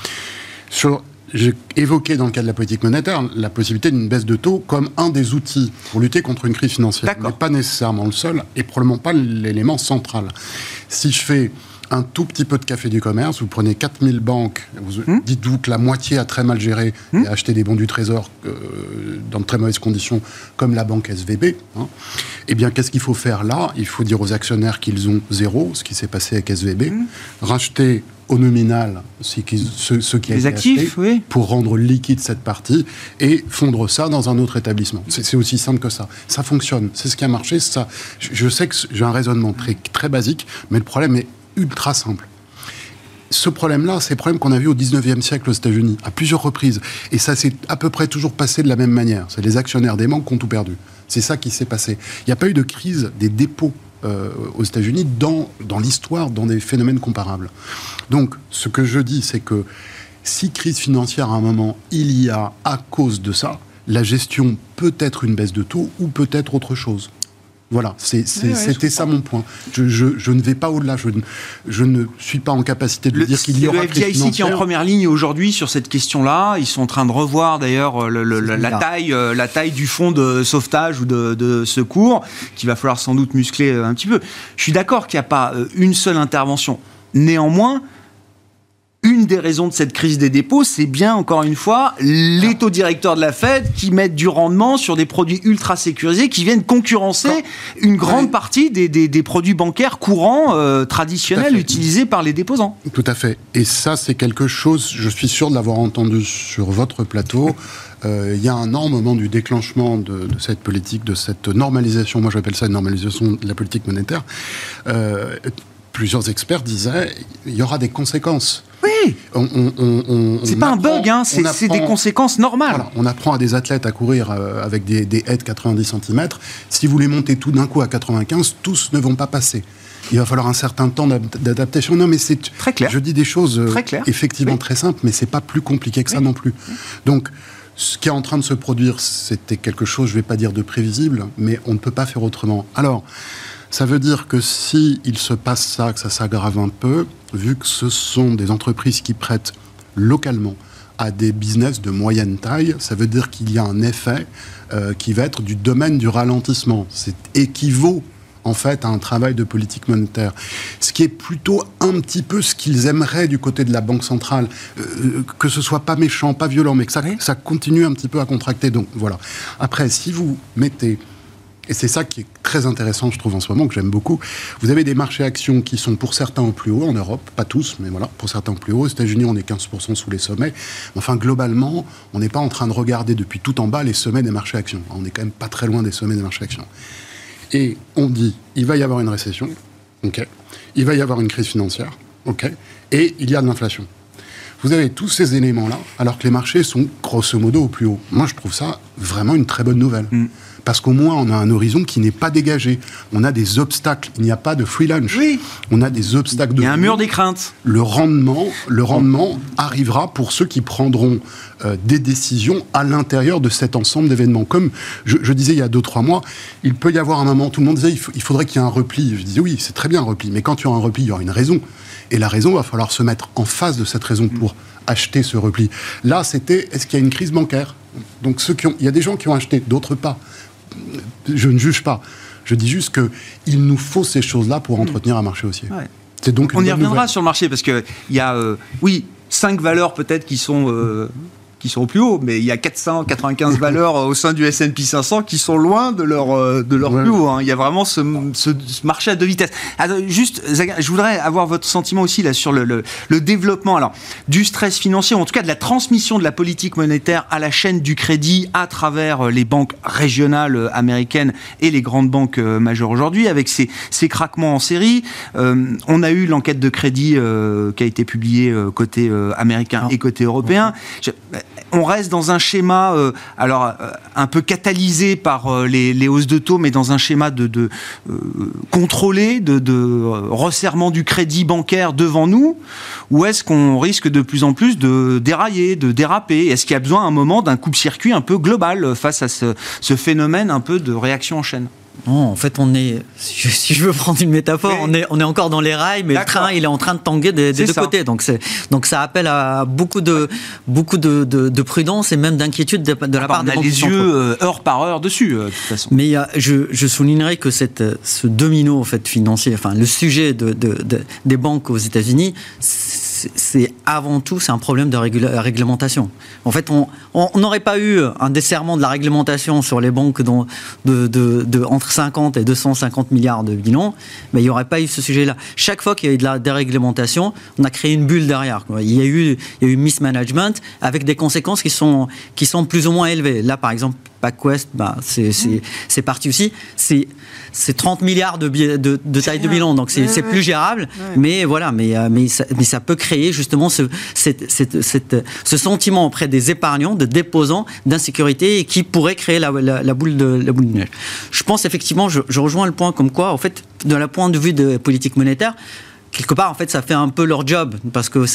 Sur j'ai évoqué dans le cadre de la politique monétaire la possibilité d'une baisse de taux comme un des outils pour lutter contre une crise financière. Mais pas nécessairement le seul et probablement pas l'élément central. Si je fais un tout petit peu de café du commerce, vous prenez 4000 banques, vous dites-vous que la moitié a très mal géré et a acheté des bons du trésor euh, dans de très mauvaises conditions, comme la banque SVB. hein. Eh bien, qu'est-ce qu'il faut faire là? Il faut dire aux actionnaires qu'ils ont zéro, ce qui s'est passé avec SVB, racheter au nominal ce qui, ce, ce qui a
Les
été
actifs,
acheté
oui.
pour rendre liquide cette partie et fondre ça dans un autre établissement. C'est aussi simple que ça. Ça fonctionne. C'est ce qui a marché. Ça. Je, je sais que j'ai un raisonnement très, très basique, mais le problème est ultra simple. Ce problème-là, c'est le problème qu'on a vu au 19e siècle aux États-Unis, à plusieurs reprises. Et ça s'est à peu près toujours passé de la même manière. C'est les actionnaires des banques qui ont tout perdu. C'est ça qui s'est passé. Il n'y a pas eu de crise des dépôts euh, aux États-Unis dans, dans l'histoire, dans des phénomènes comparables. Donc, ce que je dis, c'est que si crise financière à un moment il y a à cause de ça, la gestion peut être une baisse de taux ou peut être autre chose. Voilà, c'était ça mon point. Je, ne vais pas au-delà. Je, je, ne suis pas en capacité de dire qu'il y aura
le FDIC qui est en première ligne aujourd'hui sur cette question-là. Ils sont en train de revoir d'ailleurs la taille, euh, la taille du fonds de sauvetage ou de, de secours, qu'il va falloir sans doute muscler euh, un petit peu. Je suis d'accord qu'il n'y a pas euh, une seule intervention. Néanmoins, une des raisons de cette crise des dépôts, c'est bien, encore une fois, les taux directeurs de la Fed qui mettent du rendement sur des produits ultra sécurisés qui viennent concurrencer une grande partie des, produits bancaires courants euh, traditionnels utilisés par les déposants.
Tout à fait. Et ça, c'est quelque chose, je suis sûr de l'avoir entendu sur votre plateau. Euh, il y a un an, au moment du déclenchement de, cette politique, de cette normalisation, moi j'appelle ça une normalisation de la politique monétaire, euh, plusieurs experts disaient il y aura des conséquences.
Oui. C'est pas un bug, hein, c'est des conséquences normales.
on apprend à des athlètes à courir euh, avec des, des haies de 90 cm. Si vous les montez tout d'un coup à 95, tous ne vont pas passer. Il va falloir un certain temps d'adaptation. Non, mais c'est
très clair.
Je dis des choses euh, très effectivement très simples, mais c'est pas plus compliqué que ça non plus. Donc, ce qui est en train de se produire, c'était quelque chose, je vais pas dire de prévisible, mais on ne peut pas faire autrement. Alors, ça veut dire que si il se passe ça, que ça s'aggrave un peu, vu que ce sont des entreprises qui prêtent localement à des business de moyenne taille, ça veut dire qu'il y a un effet euh, qui va être du domaine du ralentissement. C'est équivaut en fait à un travail de politique monétaire. Ce qui est plutôt un petit peu ce qu'ils aimeraient du côté de la Banque centrale, euh, que ce soit pas méchant, pas violent, mais que ça, ça continue un petit peu à contracter. Donc voilà. Après, si vous mettez et c'est ça qui est très intéressant, je trouve, en ce moment, que j'aime beaucoup. Vous avez des marchés actions qui sont pour certains au plus haut en Europe, pas tous, mais voilà, pour certains au plus haut. Aux États-Unis, on est 15% sous les sommets. Enfin, globalement, on n'est pas en train de regarder depuis tout en bas les sommets des marchés actions. On n'est quand même pas très loin des sommets des marchés actions. Et on dit, il va y avoir une récession, ok. Il va y avoir une crise financière, ok. Et il y a de l'inflation. Vous avez tous ces éléments-là, alors que les marchés sont grosso modo au plus haut. Moi, je trouve ça vraiment une très bonne nouvelle. Mm parce qu'au moins on a un horizon qui n'est pas dégagé. On a des obstacles. Il n'y a pas de free lunch.
Oui.
On a des obstacles de.
Il y a un mur des craintes.
Le rendement, le rendement arrivera pour ceux qui prendront euh, des décisions à l'intérieur de cet ensemble d'événements. Comme je, disais il y a deux trois mois, il peut y avoir un moment. Tout le monde disait il, faudrait qu'il y ait un repli. Je disais oui, c'est très bien un repli, mais quand il y aura un repli, il y aura une raison. Et la raison, va falloir se mettre en face de cette raison pour acheter ce repli. Là, c'était est-ce qu'il y a une crise bancaire? Donc, ceux qui ont, il y a des gens qui ont acheté, d'autres pas je ne juge pas. Je dis juste qu'il nous faut ces choses-là pour entretenir un marché haussier.
C'est donc On y reviendra sur le marché parce qu'il y a, euh, oui, cinq valeurs peut-être qui sont euh, qui sont au plus haut, mais il y a 495 valeurs au sein du S&P 500 qui sont loin de leur, euh, de leur plus haut. Hein. Il y a vraiment ce, ce, marché à deux vitesses. juste, je voudrais avoir votre sentiment aussi là sur le, le, développement alors, du stress financier, ou en tout cas de la transmission de la politique monétaire à la chaîne du crédit à travers euh, les banques régionales euh, américaines et les grandes banques majeures aujourd'hui, avec ces, ces craquements en série. on a eu l'enquête de crédit qui a été publiée côté américain et côté européen on reste dans un schéma, euh, alors euh, un peu catalysé par euh, les, hausses de taux, mais dans un schéma de, contrôlé, de, resserrement du crédit bancaire devant nous, ou est-ce qu'on risque de plus en plus de dérailler, de déraper? Est-ce qu'il y a besoin à un moment d'un coup-circuit un peu global face à ce phénomène un peu de réaction en chaîne?
Non, en fait, on est, si je veux prendre une métaphore, on, est, on est encore dans les rails, mais le train, il est en train de tanguer des, deux côtés. Donc, donc, ça appelle à beaucoup de, beaucoup de, de, prudence et même d'inquiétude de, la part des
On a les yeux euh, heure par heure dessus, euh, de toute façon.
Mais je, je soulignerai que cette, ce domino en fait, financier, enfin, le sujet de, des banques aux États-Unis, c'est avant tout c'est un problème de réglementation. En fait, on n'aurait pas eu un desserrement de la réglementation sur les banques dont, de, entre 50 et 250 milliards de bilan, mais il n'y aurait pas eu ce sujet-là. Chaque fois qu'il y a eu de la déréglementation, on a créé une bulle derrière. Il y a eu, il y a eu mismanagement avec des conséquences qui sont, qui sont plus ou moins élevées. Là, par exemple, PacWest, bah, c'est parti aussi. C'est 30 milliards de, de, de taille de bilan, donc c'est plus gérable. Mais voilà, mais, euh, mais, ça, mais ça peut créer justement ce, cette, cette, ce sentiment auprès des épargnants, de déposants, d'insécurité et qui pourrait créer la, la, boule de, la boule de neige. Je pense effectivement, je, je rejoins le point comme quoi, en fait, de la point de vue de politique monétaire, quelque part, en fait, ça fait un peu leur job parce que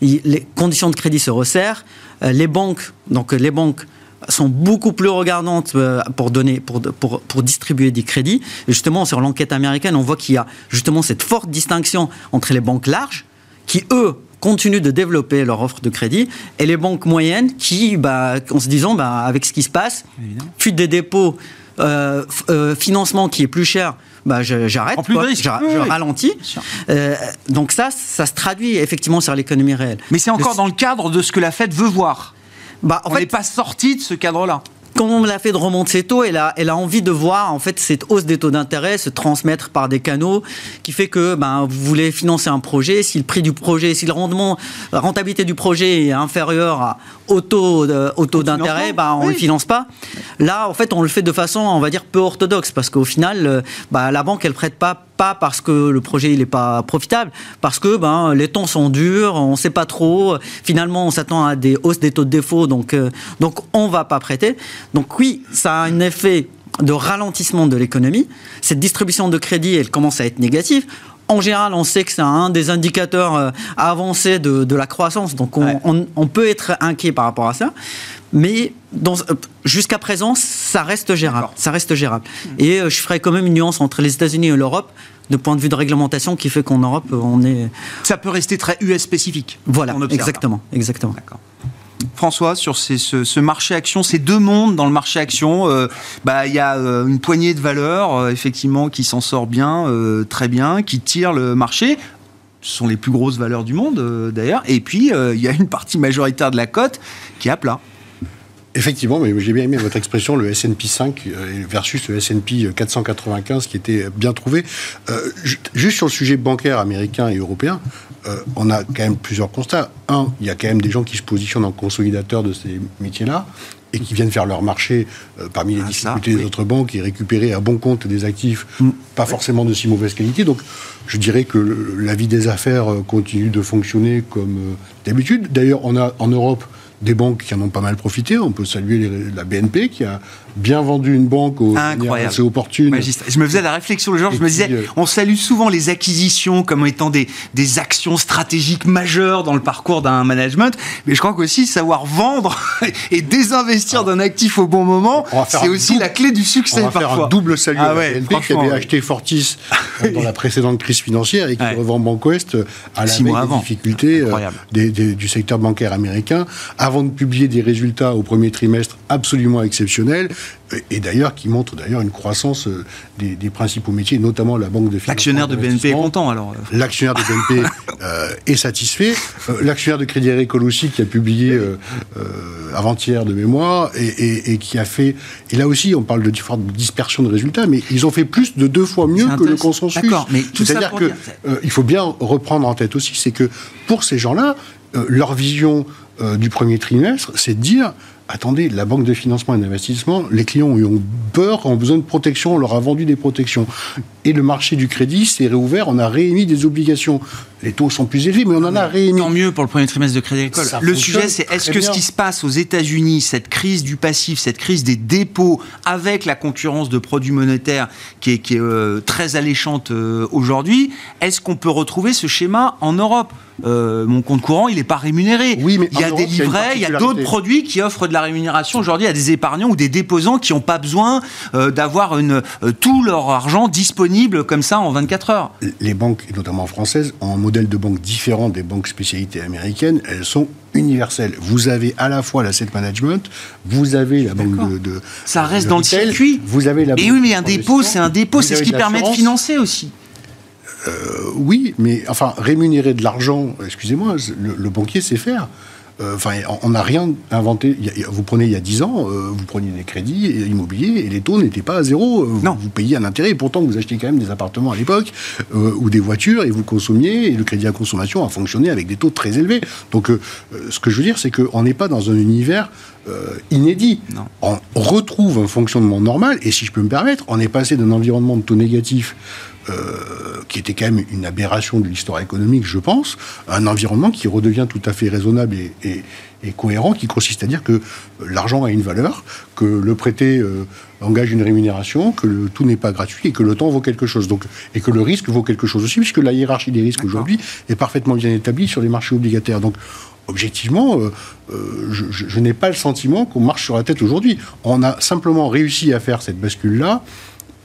les conditions de crédit se resserrent. Euh, les banques, donc les banques sont beaucoup plus regardantes euh, pour donner, pour, pour, pour distribuer des crédits. Et justement, sur l'enquête américaine, on voit qu'il y a justement cette forte distinction entre les banques larges, qui eux continuent de développer leur offre de crédit, et les banques moyennes qui, bah, en se disant, bah, avec ce qui se passe, fuite des dépôts, euh, euh, financement qui est plus cher, bah, j'arrête, je, je, ralentis. Euh, donc ça, ça se traduit effectivement sur l'économie réelle.
Mais c'est encore dans le cadre de ce que la Fed veut voir. Bah, en On n'est pas sorti de ce cadre-là.
comme on l'a fait de remonter ses taux, elle a, elle a envie de voir en fait cette hausse des taux d'intérêt se transmettre par des canaux qui fait que ben, vous voulez financer un projet, si le prix du projet, si le rendement, la rentabilité du projet est inférieure au taux, d'intérêt, ben, on ne le finance pas. Là, en fait, on le fait de façon, on va dire, peu orthodoxe parce qu'au final, euh, ben, la banque, elle prête pas pas parce que le projet n'est pas profitable, parce que ben, les temps sont durs, on ne sait pas trop. Finalement, on s'attend à des hausses des taux de défaut, donc, euh, donc on ne va pas prêter. Donc oui, ça a un effet de ralentissement de l'économie. Cette distribution de crédit, elle commence à être négative. En général, on sait que c'est un des indicateurs euh, avancés de, de la croissance, donc on, on, on, peut être inquiet par rapport à ça. Mais euh, jusqu'à présent, ça reste gérable. Ça reste gérable. Hmm. Et euh, je ferai quand même une nuance entre les États-Unis et l'Europe de point de vue de réglementation qui fait qu'en Europe, on est.
Ça peut rester très US spécifique.
Voilà, exactement, exactement.
François, sur ce, marché action, ces deux mondes dans le marché action, euh, bah, il y a une poignée de valeurs, effectivement, qui s'en sort bien, très bien, qui tire le marché. Ce sont les plus grosses valeurs du monde, d'ailleurs. Et puis, il y a une partie majoritaire de la cote qui est à plat.
Effectivement, mais j'ai bien aimé votre expression, le S&P 5 euh, versus le S&P 495 qui était bien trouvé. Euh, juste sur le sujet bancaire américain et européen, euh, on a quand même plusieurs constats. Un, il y a quand même des gens qui se positionnent en consolidateur de ces métiers-là et qui viennent faire leur marché parmi les ah, difficultés des autres banques et récupérer à bon compte des actifs mm. pas forcément de si mauvaise qualité. Donc, je dirais que la vie des affaires continue de fonctionner comme d'habitude. D'ailleurs, on a en Europe des banques qui en ont pas mal profité. On peut saluer la BNP qui a bien vendu une banque au assez opportune.
Je me faisais la réflexion le jour, je me disais, euh, on salue souvent les acquisitions comme étant des, des actions stratégiques majeures dans le parcours d'un management, mais je crois qu'aussi savoir vendre et désinvestir d'un actif au bon moment, c'est aussi la clé du succès.
On va faire un double salut ah à la BNP qui avait acheté Fortis euh, dans la précédente crise financière et qui revend Bank West à la des difficultés euh, du secteur bancaire américain avant de publier des résultats au premier trimestre absolument exceptionnels et d'ailleurs qui montre d'ailleurs une croissance euh, des, principaux métiers, notamment la banque de
financement. L'actionnaire de BNP est content alors.
L'actionnaire de BNP euh, est satisfait. Euh, l'actionnaire de Crédit Agricole aussi qui a publié avant-hier de mémoire et, qui a fait. Et là aussi, on parle de dispersion de résultats, mais ils ont fait plus de deux fois mieux que le consensus. C'est-à-dire que il faut bien reprendre en tête aussi, c'est que pour ces gens-là, leur vision du premier trimestre, c'est de dire attendez, la banque de financement et d'investissement, les clients ont peur, ont besoin de protection, on leur a vendu des protections. Et le marché du crédit s'est réouvert, on a réémis des obligations. Les taux sont plus élevés, mais on en a réémis.
Tant mieux pour le premier trimestre de Crédit Agricole. Le sujet, c'est est-ce que ce qui se passe aux États-Unis, cette crise du passif, cette crise des dépôts, avec la concurrence de produits monétaires qui est, euh, très alléchante euh, aujourd'hui, est-ce qu'on peut retrouver ce schéma en Europe? Euh, mon compte courant, il n'est pas rémunéré.
Oui, mais
il y a des livrets, il y a d'autres produits qui offrent de la rémunération aujourd'hui à des épargnants ou des déposants qui n'ont pas besoin d'avoir tout leur argent disponible comme ça en 24 heures.
Les banques, notamment françaises, ont un modèle de banque différent des banques spécialités américaines. Elles sont universelles. Vous avez à la fois l'asset management, vous avez la banque de,
Ça reste dans le circuit.
Vous avez la.
Et oui, mais un dépôt, c'est un dépôt, c'est ce qui permet de financer aussi.
Euh, oui, mais enfin, rémunérer de l'argent, excusez-moi, le, banquier sait faire. Euh, enfin, on n'a rien inventé. Vous prenez il y a 10 ans, euh, vous preniez des crédits immobiliers et les taux n'étaient pas à zéro. Non. Vous, payiez un intérêt. Et pourtant, vous achetiez quand même des appartements à l'époque ou des voitures et vous consommiez. Et le crédit à consommation a fonctionné avec des taux très élevés. Donc, ce que je veux dire, c'est qu'on n'est pas dans un univers inédit. On retrouve un fonctionnement normal. Et si je peux me permettre, on est passé d'un environnement de taux négatifs euh, qui était quand même une aberration de l'histoire économique, je pense, un environnement qui redevient tout à fait raisonnable et, cohérent, qui consiste à dire que l'argent a une valeur, que le prêté euh, engage une rémunération, que tout n'est pas gratuit et que le temps vaut quelque chose. Donc, et que le risque vaut quelque chose aussi, puisque la hiérarchie des risques aujourd'hui est parfaitement bien établie sur les marchés obligataires. Donc, objectivement, je, je n'ai pas le sentiment qu'on marche sur la tête aujourd'hui. On a simplement réussi à faire cette bascule-là,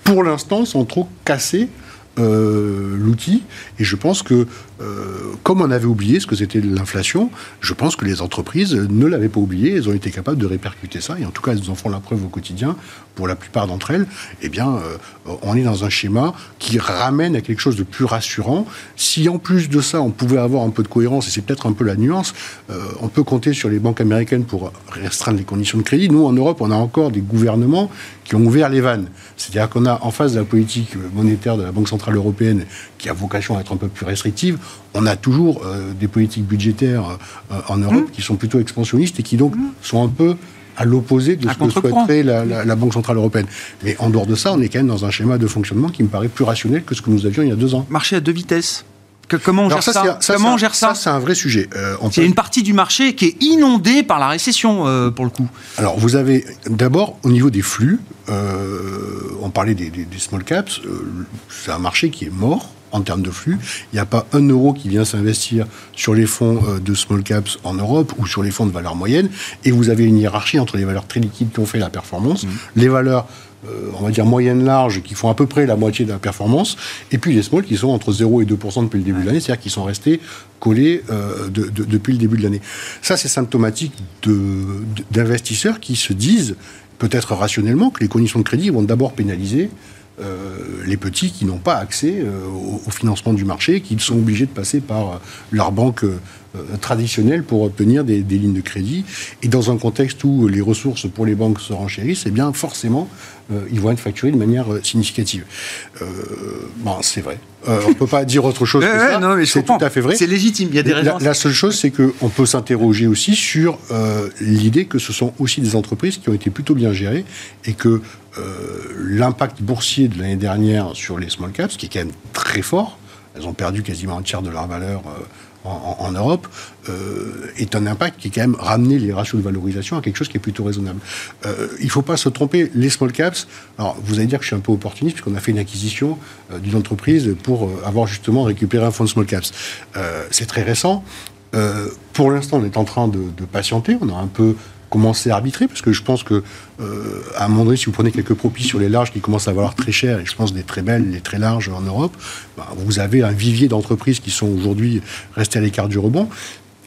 pour l'instant, sans trop casser l'outil. Et je pense que euh, comme on avait oublié ce que c'était l'inflation, je pense que les entreprises ne l'avaient pas oublié, elles ont été capables de répercuter ça, et en tout cas elles en font la preuve au quotidien, pour la plupart d'entre elles, eh bien euh, on est dans un schéma qui ramène à quelque chose de plus rassurant. Si en plus de ça on pouvait avoir un peu de cohérence, et c'est peut-être un peu la nuance, euh, on peut compter sur les banques américaines pour restreindre les conditions de crédit. Nous en Europe, on a encore des gouvernements qui ont ouvert les vannes. C'est-à-dire qu'on a en face de la politique monétaire de la Banque Centrale Européenne, qui a vocation à être un peu plus restrictive, on a toujours euh, des politiques budgétaires euh, en Europe mmh. qui sont plutôt expansionnistes et qui donc mmh. sont un peu à l'opposé de ce que souhaiterait la, Banque Centrale Européenne. Mais en dehors de ça, on est quand même dans un schéma de fonctionnement qui me paraît plus rationnel que ce que nous avions il y a deux ans.
Marché à deux vitesses comment on gère ça, Comment on gère ça,
c'est un vrai sujet.
Euh, c'est une partie du marché qui est inondée par la récession, pour le coup.
Alors, vous avez d'abord, au niveau des flux, on parlait des small caps, c'est un marché qui est mort en termes de flux. Il n'y a pas un euro qui vient s'investir sur les fonds euh, de small caps en Europe ou sur les fonds de valeur moyenne. Et vous avez une hiérarchie entre les valeurs très liquides qui ont fait la performance, mmh. les valeurs euh, on va dire moyenne large, qui font à peu près la moitié de la performance, et puis les small qui sont entre 0 et 2 depuis le début de l'année, c'est-à-dire qu'ils sont restés collés euh, depuis le début de l'année. Ça, c'est symptomatique d'investisseurs qui se disent, peut-être rationnellement, que les conditions de crédit vont d'abord pénaliser euh, les petits qui n'ont pas accès euh, au, financement du marché, qui sont obligés de passer par euh, leur banque traditionnelle pour obtenir des, lignes de crédit. Et dans un contexte où les ressources pour les banques se renchérissent, eh bien forcément, ils vont être facturés de manière significative. bon, c'est vrai. on ne peut pas dire autre chose que ça. c'est tout à fait vrai.
C'est légitime. Il y a des raisons.
La, seule chose, c'est qu'on peut s'interroger aussi sur l'idée que ce sont aussi des entreprises qui ont été plutôt bien gérées et que l'impact boursier de l'année dernière sur les small caps, qui est quand même très fort, elles ont perdu quasiment un tiers de leur valeur euh, en, Europe, euh, est un impact qui est quand même ramené les ratios de valorisation à quelque chose qui est plutôt raisonnable. il ne faut pas se tromper, les small caps, alors vous allez dire que je suis un peu opportuniste, puisqu'on a fait une acquisition d'une entreprise pour avoir justement récupéré un fonds de small caps. C'est très récent. pour l'instant, on est en train de, de, patienter. On a un peu commencer à arbitrer, parce que je pense que euh, à un moment donné, si vous prenez quelques propis sur les larges qui commencent à valoir très cher, et je pense des très belles, des très larges en Europe, bah, vous avez un vivier d'entreprises qui sont aujourd'hui restées à l'écart du rebond.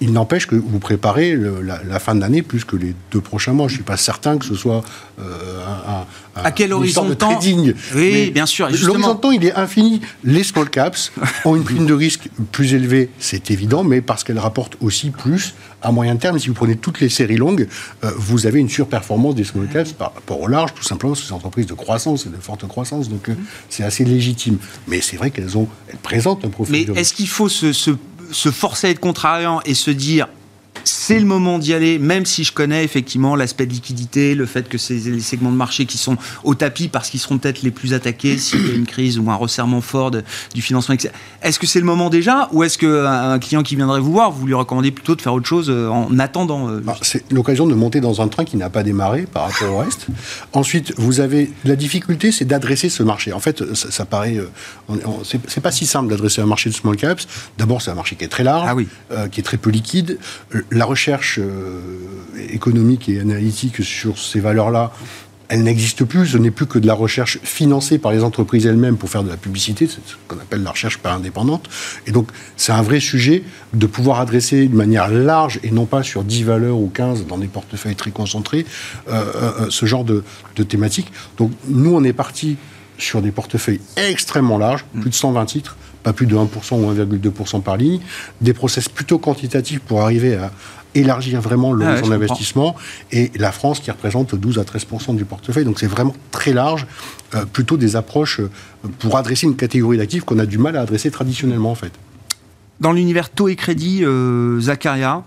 Il n'empêche que vous préparez la, fin de l'année plus que les deux prochains mois. Je ne suis pas certain que ce soit euh,
un, à quel horizon de temps
trading.
Oui, bien sûr.
L'horizon de temps, il est infini. Les small caps ont une prime de risque plus élevée, c'est évident, mais parce qu'elles rapportent aussi plus à moyen terme. Si vous prenez toutes les séries longues, euh, vous avez une surperformance des small caps par rapport au large, tout simplement, c'est des entreprises de croissance et de forte croissance, donc euh, c'est assez légitime. Mais c'est vrai qu'elles ont, elles présentent un profil.
Mais est-ce qu'il faut se, se se forcer à être contrariant et se dire c'est le moment d'y aller, même si je connais effectivement l'aspect de liquidité, le fait que c'est les segments de marché qui sont au tapis parce qu'ils seront peut-être les plus attaqués s'il y a une crise ou un resserrement fort du financement. Est-ce que c'est le moment déjà ou est-ce qu'un client qui viendrait vous voir, vous lui recommandez plutôt de faire autre chose euh, en attendant euh,
ah, C'est l'occasion de monter dans un train qui n'a pas démarré par rapport au reste. Ensuite, vous avez la difficulté, c'est d'adresser ce marché. En fait, ça, paraît, euh, c'est pas si simple d'adresser un marché de small caps. D'abord, c'est un marché qui est très large, ah qui est très peu liquide la recherche euh, économique et analytique sur ces valeurs-là, elle n'existe plus. Ce n'est plus que de la recherche financée par les entreprises elles-mêmes pour faire de la publicité. C'est ce qu'on appelle la recherche pas indépendante. Et donc, c'est un vrai sujet de pouvoir adresser de manière large et non pas sur 10 valeurs ou 15 dans des portefeuilles très concentrés euh, euh, ce genre de, de thématique. Donc, nous, on est parti sur des portefeuilles extrêmement larges, plus de 120 titres, pas plus de 1% ou 1,2% par ligne, des process plutôt quantitatifs pour arriver à élargir vraiment le ah d'investissement, et la France qui représente 12 à 13% du portefeuille. Donc c'est vraiment très large, euh, plutôt des approches euh, pour adresser une catégorie d'actifs qu'on a du mal à adresser traditionnellement en fait.
Dans l'univers taux et crédit, euh, Zacharia,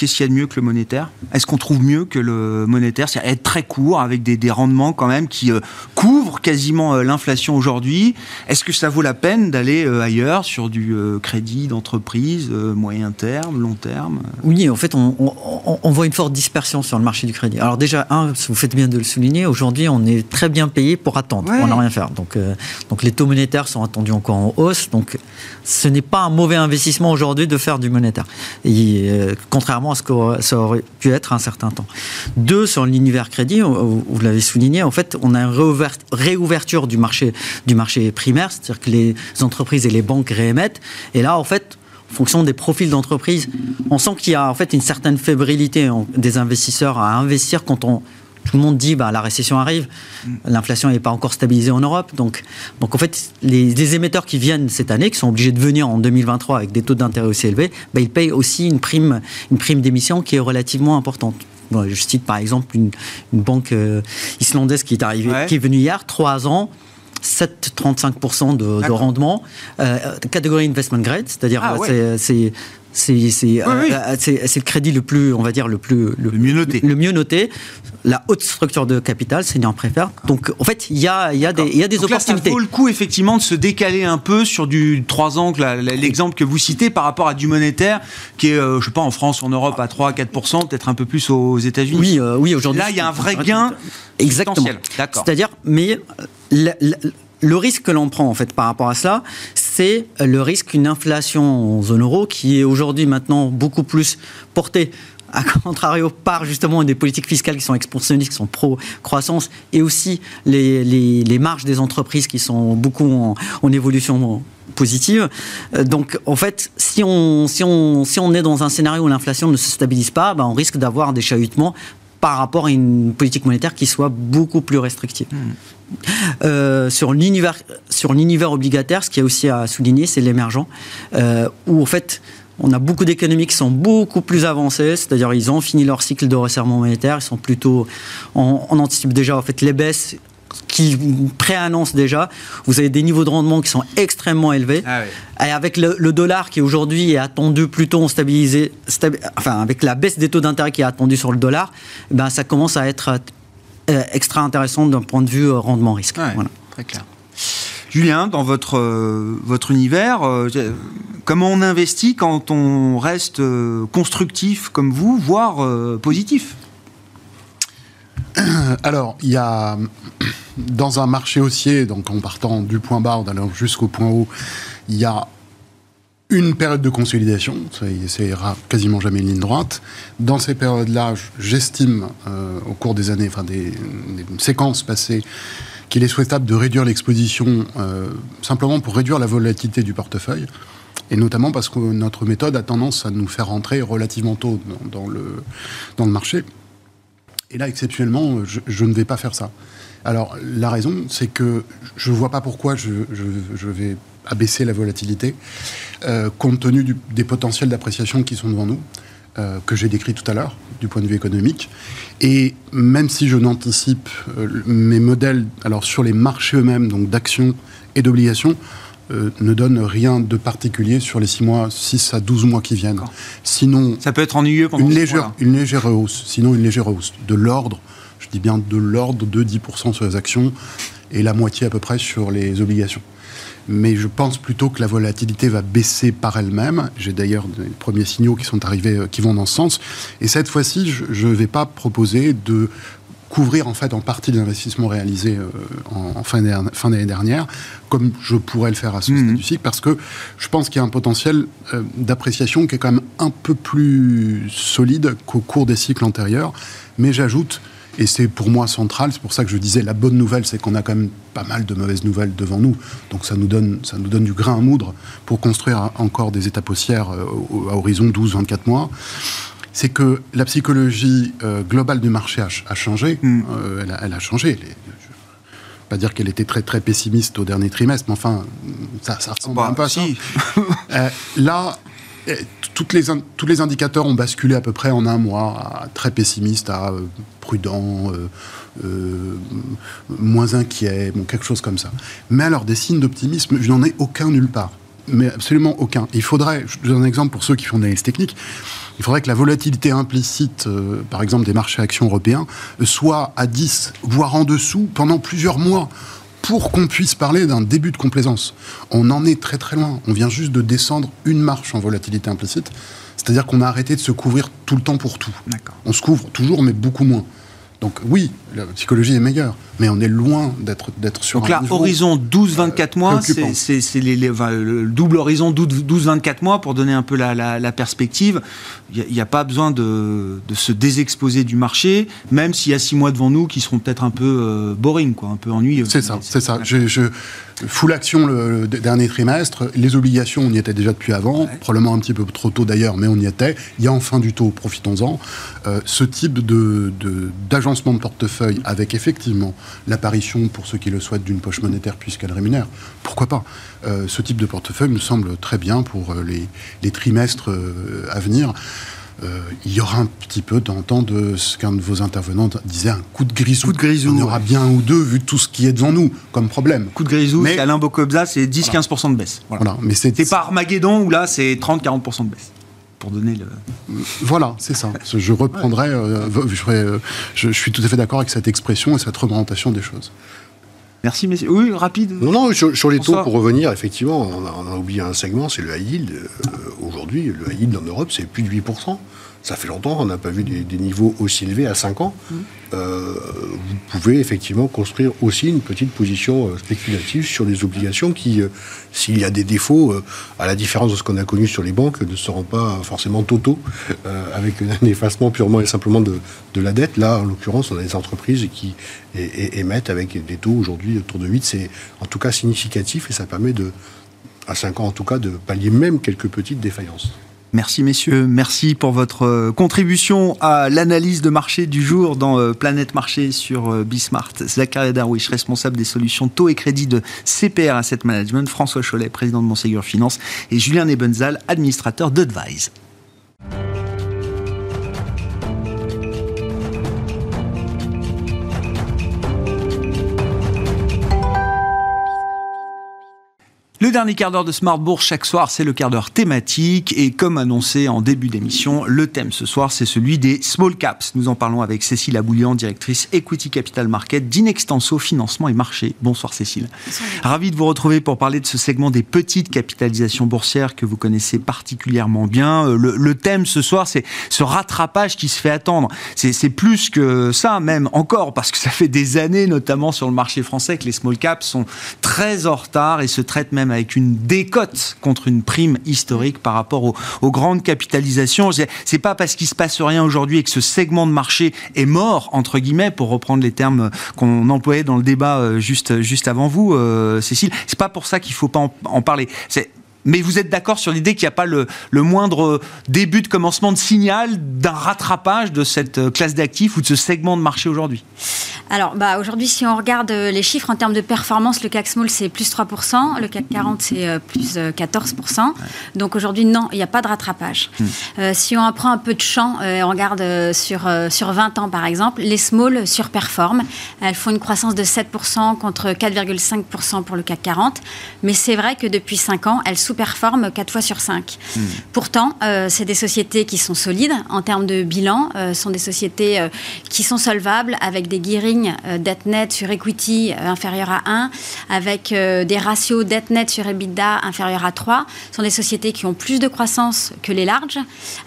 Qu'est-ce qu'il y a de mieux que le monétaire? Est-ce qu'on trouve mieux que le monétaire? C'est-à-dire être très court avec des, rendements quand même qui euh, couvrent quasiment euh, l'inflation aujourd'hui. Est-ce que ça vaut la peine d'aller euh, ailleurs sur du crédit d'entreprise, moyen terme, long terme?
Oui, en fait, on, voit une forte dispersion sur le marché du crédit. Alors déjà, un, vous faites bien de le souligner, aujourd'hui, on est très bien payé pour attendre, pour ne rien faire. Donc, donc les taux monétaires sont attendus encore en hausse. Donc ce n'est pas un mauvais investissement aujourd'hui de faire du monétaire. Et, contrairement ce que ça aurait pu être un certain temps. Deux, sur l'univers crédit, vous l'avez souligné, en fait, on a une réouverture du marché, du marché primaire, c'est-à-dire que les entreprises et les banques réémettent. Et là, en fait, en fonction des profils d'entreprise, on sent qu'il y a en fait une certaine fébrilité des investisseurs à investir quand on tout le monde dit bah, la récession arrive, mm. l'inflation n'est pas encore stabilisée en Europe. Donc, donc en fait, les, émetteurs qui viennent cette année, qui sont obligés de venir en 2023 avec des taux d'intérêt aussi élevés, bah, ils payent aussi une prime, une prime d'émission qui est relativement importante. je cite par exemple une, banque euh, islandaise qui est, arrivée, qui est venue hier, trois ans. 7,35% de, de rendement, euh, catégorie investment grade, c'est-à-dire ah c'est c'est euh, euh, c'est le crédit le plus, on va dire, le plus
le, mieux noté.
Le mieux noté. La haute structure de capital, c'est en préfère. Donc, en fait, il y a, y a des, y a des Donc opportunités.
Là, ça vaut le coup, effectivement, de se décaler un peu sur du 3 ans, l'exemple que vous citez, par rapport à du monétaire, qui est, euh, je sais pas, en France, en Europe, à 3-4%, peut-être un peu plus aux États-Unis.
Oui, oui aujourd'hui.
Là, il y a un vrai gain.
Exactement. C'est-à-dire, mais le risque que l'on prend en fait par rapport à cela, c'est le risque qu'une inflation en zone euro qui est aujourd'hui maintenant beaucoup plus portée à contrario par justement des politiques fiscales qui sont expansionnistes, qui sont pro-croissance, et aussi les, marges des entreprises qui sont beaucoup en, évolution positive. Euh, donc en fait, si on, si, on, si on est dans un scénario où l'inflation ne se stabilise pas, ben, on risque d'avoir des chahutements par rapport à une politique monétaire qui soit beaucoup plus restrictive. Hmm. Euh, sur l'univers sur l'univers obligataire, ce qui est aussi à souligner, c'est l'émergent, euh, où en fait on a beaucoup d'économies qui sont beaucoup plus avancées, c'est-à-dire ils ont fini leur cycle de resserrement monétaire, ils sont plutôt, on, on anticipe déjà en fait les baisses qui préannonce déjà. Vous avez des niveaux de rendement qui sont extrêmement élevés. Ah Et avec le, dollar qui aujourd'hui est attendu plutôt stabilisé, enfin avec la baisse des taux d'intérêt qui est attendue sur le dollar, eh ben ça commence à être extra intéressant d'un point de vue euh, rendement risque.
Très clair. Julien, dans votre, euh, votre univers, comment on investit quand on reste constructif comme vous, voire positif?
Alors, il y a dans un marché haussier, donc en partant du point bas, en allant jusqu'au point haut, il y a une période de consolidation, c'est quasiment jamais une ligne droite. Dans ces périodes-là, j'estime, euh, au cours des années, enfin des, séquences passées, qu'il est souhaitable de réduire l'exposition euh, simplement pour réduire la volatilité du portefeuille. Et notamment parce que notre méthode a tendance à nous faire rentrer relativement tôt dans, le, dans le marché. Et là, exceptionnellement, je, ne vais pas faire ça. Alors, la raison, c'est que je ne vois pas pourquoi je, vais abaisser la volatilité, euh, compte tenu des potentiels d'appréciation qui sont devant nous, euh, que j'ai décrit tout à l'heure, du point de vue économique. Et même si je n'anticipe euh, mes modèles, alors sur les marchés eux-mêmes, donc d'actions et d'obligations, ne donne rien de particulier sur les 6 mois, 6 à 12 mois qui viennent. Sinon,
ça peut être ennuyeux pendant
une légère, une légère hausse. Sinon, une légère hausse de l'ordre, je dis bien de l'ordre de 10% sur les actions et la moitié à peu près sur les obligations. Mais je pense plutôt que la volatilité va baisser par elle-même. J'ai d'ailleurs des premiers signaux qui sont arrivés euh, qui vont dans ce sens. Et cette fois-ci, je ne vais pas proposer de couvrir en fait en partie des investissements réalisés euh, en, fin d'année dernière, comme je pourrais le faire à ce stade mhm. du cycle, parce que je pense qu'il y a un potentiel euh, d'appréciation qui est quand même un peu plus solide qu'au cours des cycles antérieurs. Mais j'ajoute, et c'est pour moi central, c'est pour ça que je disais la bonne nouvelle, c'est qu'on a quand même pas mal de mauvaises nouvelles devant nous. Donc ça nous donne, ça nous donne du grain à moudre pour construire encore des étapes haussières euh, à horizon 12-24 mois c'est que la psychologie euh, globale du marché a, changé. Mm. Euh, elle, a, changé. je ne pas dire qu'elle était très très pessimiste au dernier trimestre, mais enfin, ça, ressemble bah, un peu à ça. Euh, là, toutes les, tous les indicateurs ont basculé à peu près en un mois, à très pessimiste, à prudent, moins inquiet, bon, quelque chose comme ça. Mais alors, des signes d'optimisme, je n'en ai aucun nulle part. Mais absolument aucun. Il faudrait, je donne un exemple pour ceux qui font des analyse technique, il faudrait que la volatilité implicite, euh, par exemple des marchés actions européens, soit à 10, voire en dessous, pendant plusieurs mois pour qu'on puisse parler d'un début de complaisance. On en est très très loin. On vient juste de descendre une marche en volatilité implicite. C'est-à-dire qu'on a arrêté de se couvrir tout le temps pour tout. On se couvre toujours, mais beaucoup moins. Donc oui, la psychologie est meilleure, mais on est loin d'être d'être sur
Donc là, horizon 12-24 mois, c'est le double horizon 12-24 mois pour donner un peu la, perspective. Il n'y a, pas besoin de, se désexposer du marché, même s'il y a six mois devant nous qui seront peut-être un peu euh, boring, quoi, un peu ennuyeux.
C'est ça, c'est ça. Je, je, full action le, dernier trimestre. Les obligations, on y était déjà depuis avant, probablement un petit peu trop tôt d'ailleurs, mais on y était. Il y a enfin du taux, profitons-en. Euh, ce type de d'agencement de portefeuille avec effectivement l'apparition, pour ceux qui le souhaitent, d'une poche monétaire puisqu'elle rémunère. Pourquoi pas euh, Ce type de portefeuille me semble très bien pour euh, les, trimestres euh, à venir. Il y aura un petit peu temps de ce qu'un de vos intervenants disait, un coup de grisou.
Coup de grisou.
Il y aura bien un ou deux vu tout ce qui est devant nous comme problème.
Coup de grisou, c'est Alain Bocobza, c'est 10-15% de baisse. Voilà. Mais c'est pas Armageddon où là c'est 30-40% de baisse pour donner le.
Voilà, c'est ça. Je reprendrai. Euh, euh, je, suis tout à fait d'accord avec cette expression et cette représentation des choses.
Merci, messieurs. Oui, rapide.
Non, non, sur, les taux, pour revenir, effectivement, on a, oublié un segment, c'est le high yield. Euh, aujourd'hui, le high yield en Europe, c'est plus de 8%. Ça fait longtemps qu'on n'a pas vu des, niveaux aussi élevés à 5 ans. Mmh. Euh, vous pouvez effectivement construire aussi une petite position euh, spéculative sur les obligations qui, euh, s'il y a des défauts, à la différence de ce qu'on a connu sur les banques, ne seront pas forcément totaux, avec un effacement purement et simplement de, la dette. Là, en l'occurrence, on a des entreprises qui émettent avec des taux aujourd'hui autour de 8. C'est en tout cas significatif et ça permet de, à 5 ans en tout cas, de pallier même quelques petites défaillances.
Merci messieurs, merci pour votre euh, contribution à l'analyse de marché du jour dans euh, Planète Marché sur euh, Bismart. Zachary Darwish, responsable des solutions taux et crédit de CPR Asset Management, François Cholet, président de Monségur Finance et Julien Nebenzal, administrateur d'Advise. Le dernier quart d'heure de Smart Bourse chaque soir, c'est le quart d'heure thématique. Et comme annoncé en début d'émission, le thème ce soir, c'est celui des small caps. Nous en parlons avec Cécile Aboulian, directrice Equity Capital Market d'Inextenso Financement et Marché. Bonsoir Cécile. Ravi de vous retrouver pour parler de ce segment des petites capitalisations boursières que vous connaissez particulièrement bien. Euh, le, thème ce soir, c'est ce rattrapage qui se fait attendre. C'est plus que ça, même encore, parce que ça fait des années, notamment sur le marché français, que les small caps sont très en retard et se traitent même avec une décote contre une prime historique par rapport aux, grandes capitalisations. C'est pas parce qu'il se passe rien aujourd'hui et que ce segment de marché est mort entre guillemets, pour reprendre les termes qu'on employait dans le débat euh, juste avant vous, euh, Cécile. C'est pas pour ça qu'il faut pas en, parler. Mais vous êtes d'accord sur l'idée qu'il n'y a pas le, moindre début de commencement de signal d'un rattrapage de cette euh, classe d'actifs ou de ce segment de marché aujourd'hui?
Alors, bah, aujourd'hui, si on regarde euh, les chiffres en termes de performance, le CAC Small, c'est plus 3%, le CAC 40, c'est euh, plus 14%. Donc aujourd'hui, non, il n'y a pas de rattrapage. Hmm. si on apprend un peu de champ, et on regarde sur, sur 20 ans, par exemple, les Small surperforment. Elles font une croissance de 7% contre 4,5% pour le CAC 40. Mais c'est vrai que depuis 5 ans, elles sous-performent 4 fois sur 5. Hmm. Pourtant, euh, c'est des sociétés qui sont solides en termes de bilan, euh, sont des sociétés euh, qui sont solvables avec des gearing dette net sur equity inférieur à 1, avec des ratios dette net sur EBITDA inférieur à 3. Ce sont des sociétés qui ont plus de croissance que les larges,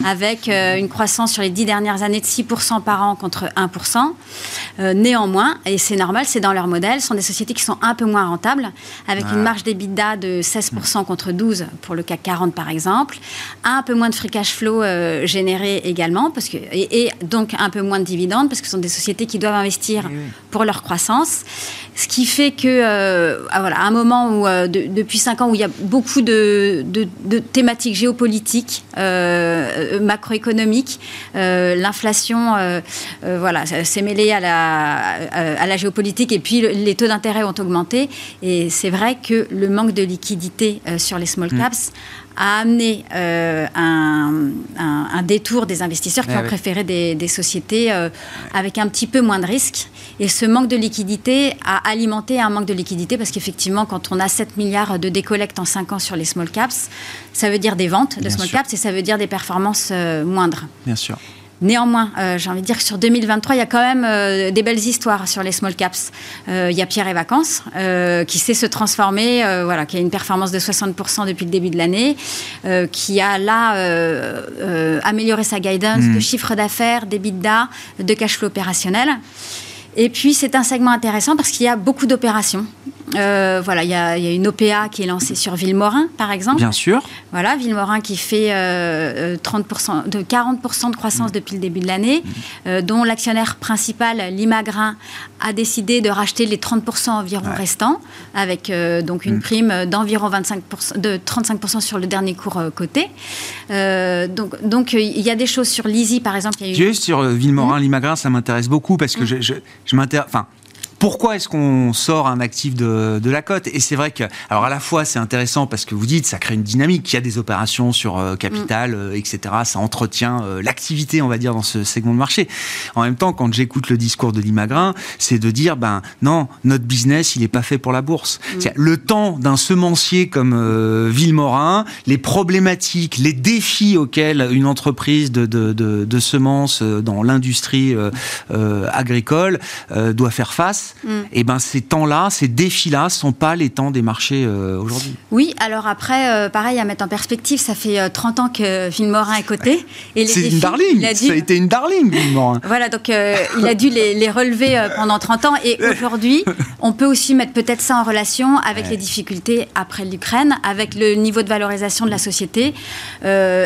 avec une croissance sur les 10 dernières années de 6% par an contre 1%. néanmoins, et c'est normal, c'est dans leur modèle, ce sont des sociétés qui sont un peu moins rentables, avec une marge d'EBITDA de 16% contre 12% pour le CAC 40 par exemple, un peu moins de free cash flow euh, généré également, parce que, et, donc un peu moins de dividendes, parce que ce sont des sociétés qui doivent investir pour leur croissance. Ce qui fait que, euh, ah, voilà, à un moment où, euh, depuis 5 ans, où il y a beaucoup de, thématiques géopolitiques, macroéconomiques, l'inflation voilà, s'est mêlée à la, à la géopolitique et puis les taux d'intérêt ont augmenté. Et c'est vrai que le manque de liquidité sur les small small caps a amené euh, un, détour des investisseurs qui ont préféré des, sociétés euh, avec un petit peu moins de risques. Et ce manque de liquidité a alimenté un manque de liquidité parce qu'effectivement, quand on a 7 milliards de décollecte en 5 ans sur les small caps, ça veut dire des ventes de small caps et ça veut dire des performances moindres.
Bien sûr.
Néanmoins, euh, j'ai envie de dire que sur 2023, il y a quand même euh, des belles histoires sur les small caps. Euh, il y a Pierre et Vacances qui sait se transformer, voilà, qui a une performance de 60% depuis le début de l'année, qui a là amélioré sa guidance mmh. de chiffre d'affaires, d'EBITDA, de cash flow opérationnel. Et puis, c'est un segment intéressant parce qu'il y a beaucoup d'opérations. Euh, voilà, il y, a une OPA qui est lancée sur Villemorin, par exemple.
Bien sûr.
Voilà, Villemorin qui fait 30%, euh, euh, de 40% de croissance mm. depuis le début de l'année, mm. dont l'actionnaire principal, Limagrin, a décidé de racheter les 30% environ restants, avec donc une mm. prime d'environ 25%, de 35% sur le dernier cours coté. donc, donc il y a des choses sur l'Easy, par exemple.
Juste sur Villemorin, Limagrin, ça m'intéresse beaucoup parce que je, je, je m'intéresse. Enfin, pourquoi est-ce qu'on sort un actif de, la cote? Et c'est vrai que, alors à la fois c'est intéressant parce que vous dites ça crée une dynamique, il y a des opérations sur euh, capital, mm. euh, etc. Ça entretient euh, l'activité, on va dire, dans ce segment de marché. En même temps, quand j'écoute le discours de Limagrin, c'est de dire ben non, notre business il n'est pas fait pour la bourse. Mm. Le temps d'un semencier comme Villemorin, les problématiques, les défis auxquels une entreprise de, de semences dans l'industrie agricole doit faire face Mm. et eh ben ces temps-là, ces défis-là, sont pas les temps des marchés euh, aujourd'hui.
Oui, alors après, euh, pareil à mettre en perspective, ça fait 30 euh, ans que Villemorin est coté.
C'est une darling, ça a été une darling, Villemorin.
voilà, donc il a dû les, relever pendant 30 ans. Et aujourd'hui, on peut aussi mettre peut-être ça en relation avec les difficultés après l'Ukraine, avec le niveau de valorisation de la société.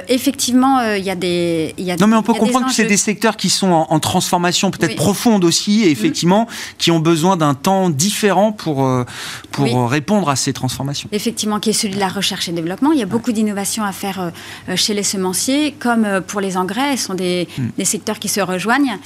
effectivement, il y a des... Y a
non, mais on peut comprendre que c'est des secteurs qui sont en, transformation peut-être profonde aussi, et effectivement, qui ont besoin besoin d'un temps différent pour, euh, pour répondre à ces transformations.
Effectivement, qui est celui de la recherche et développement. Il y a beaucoup d'innovations à faire euh, chez les semenciers, comme euh, pour les engrais. Ce sont des, des secteurs qui se rejoignent.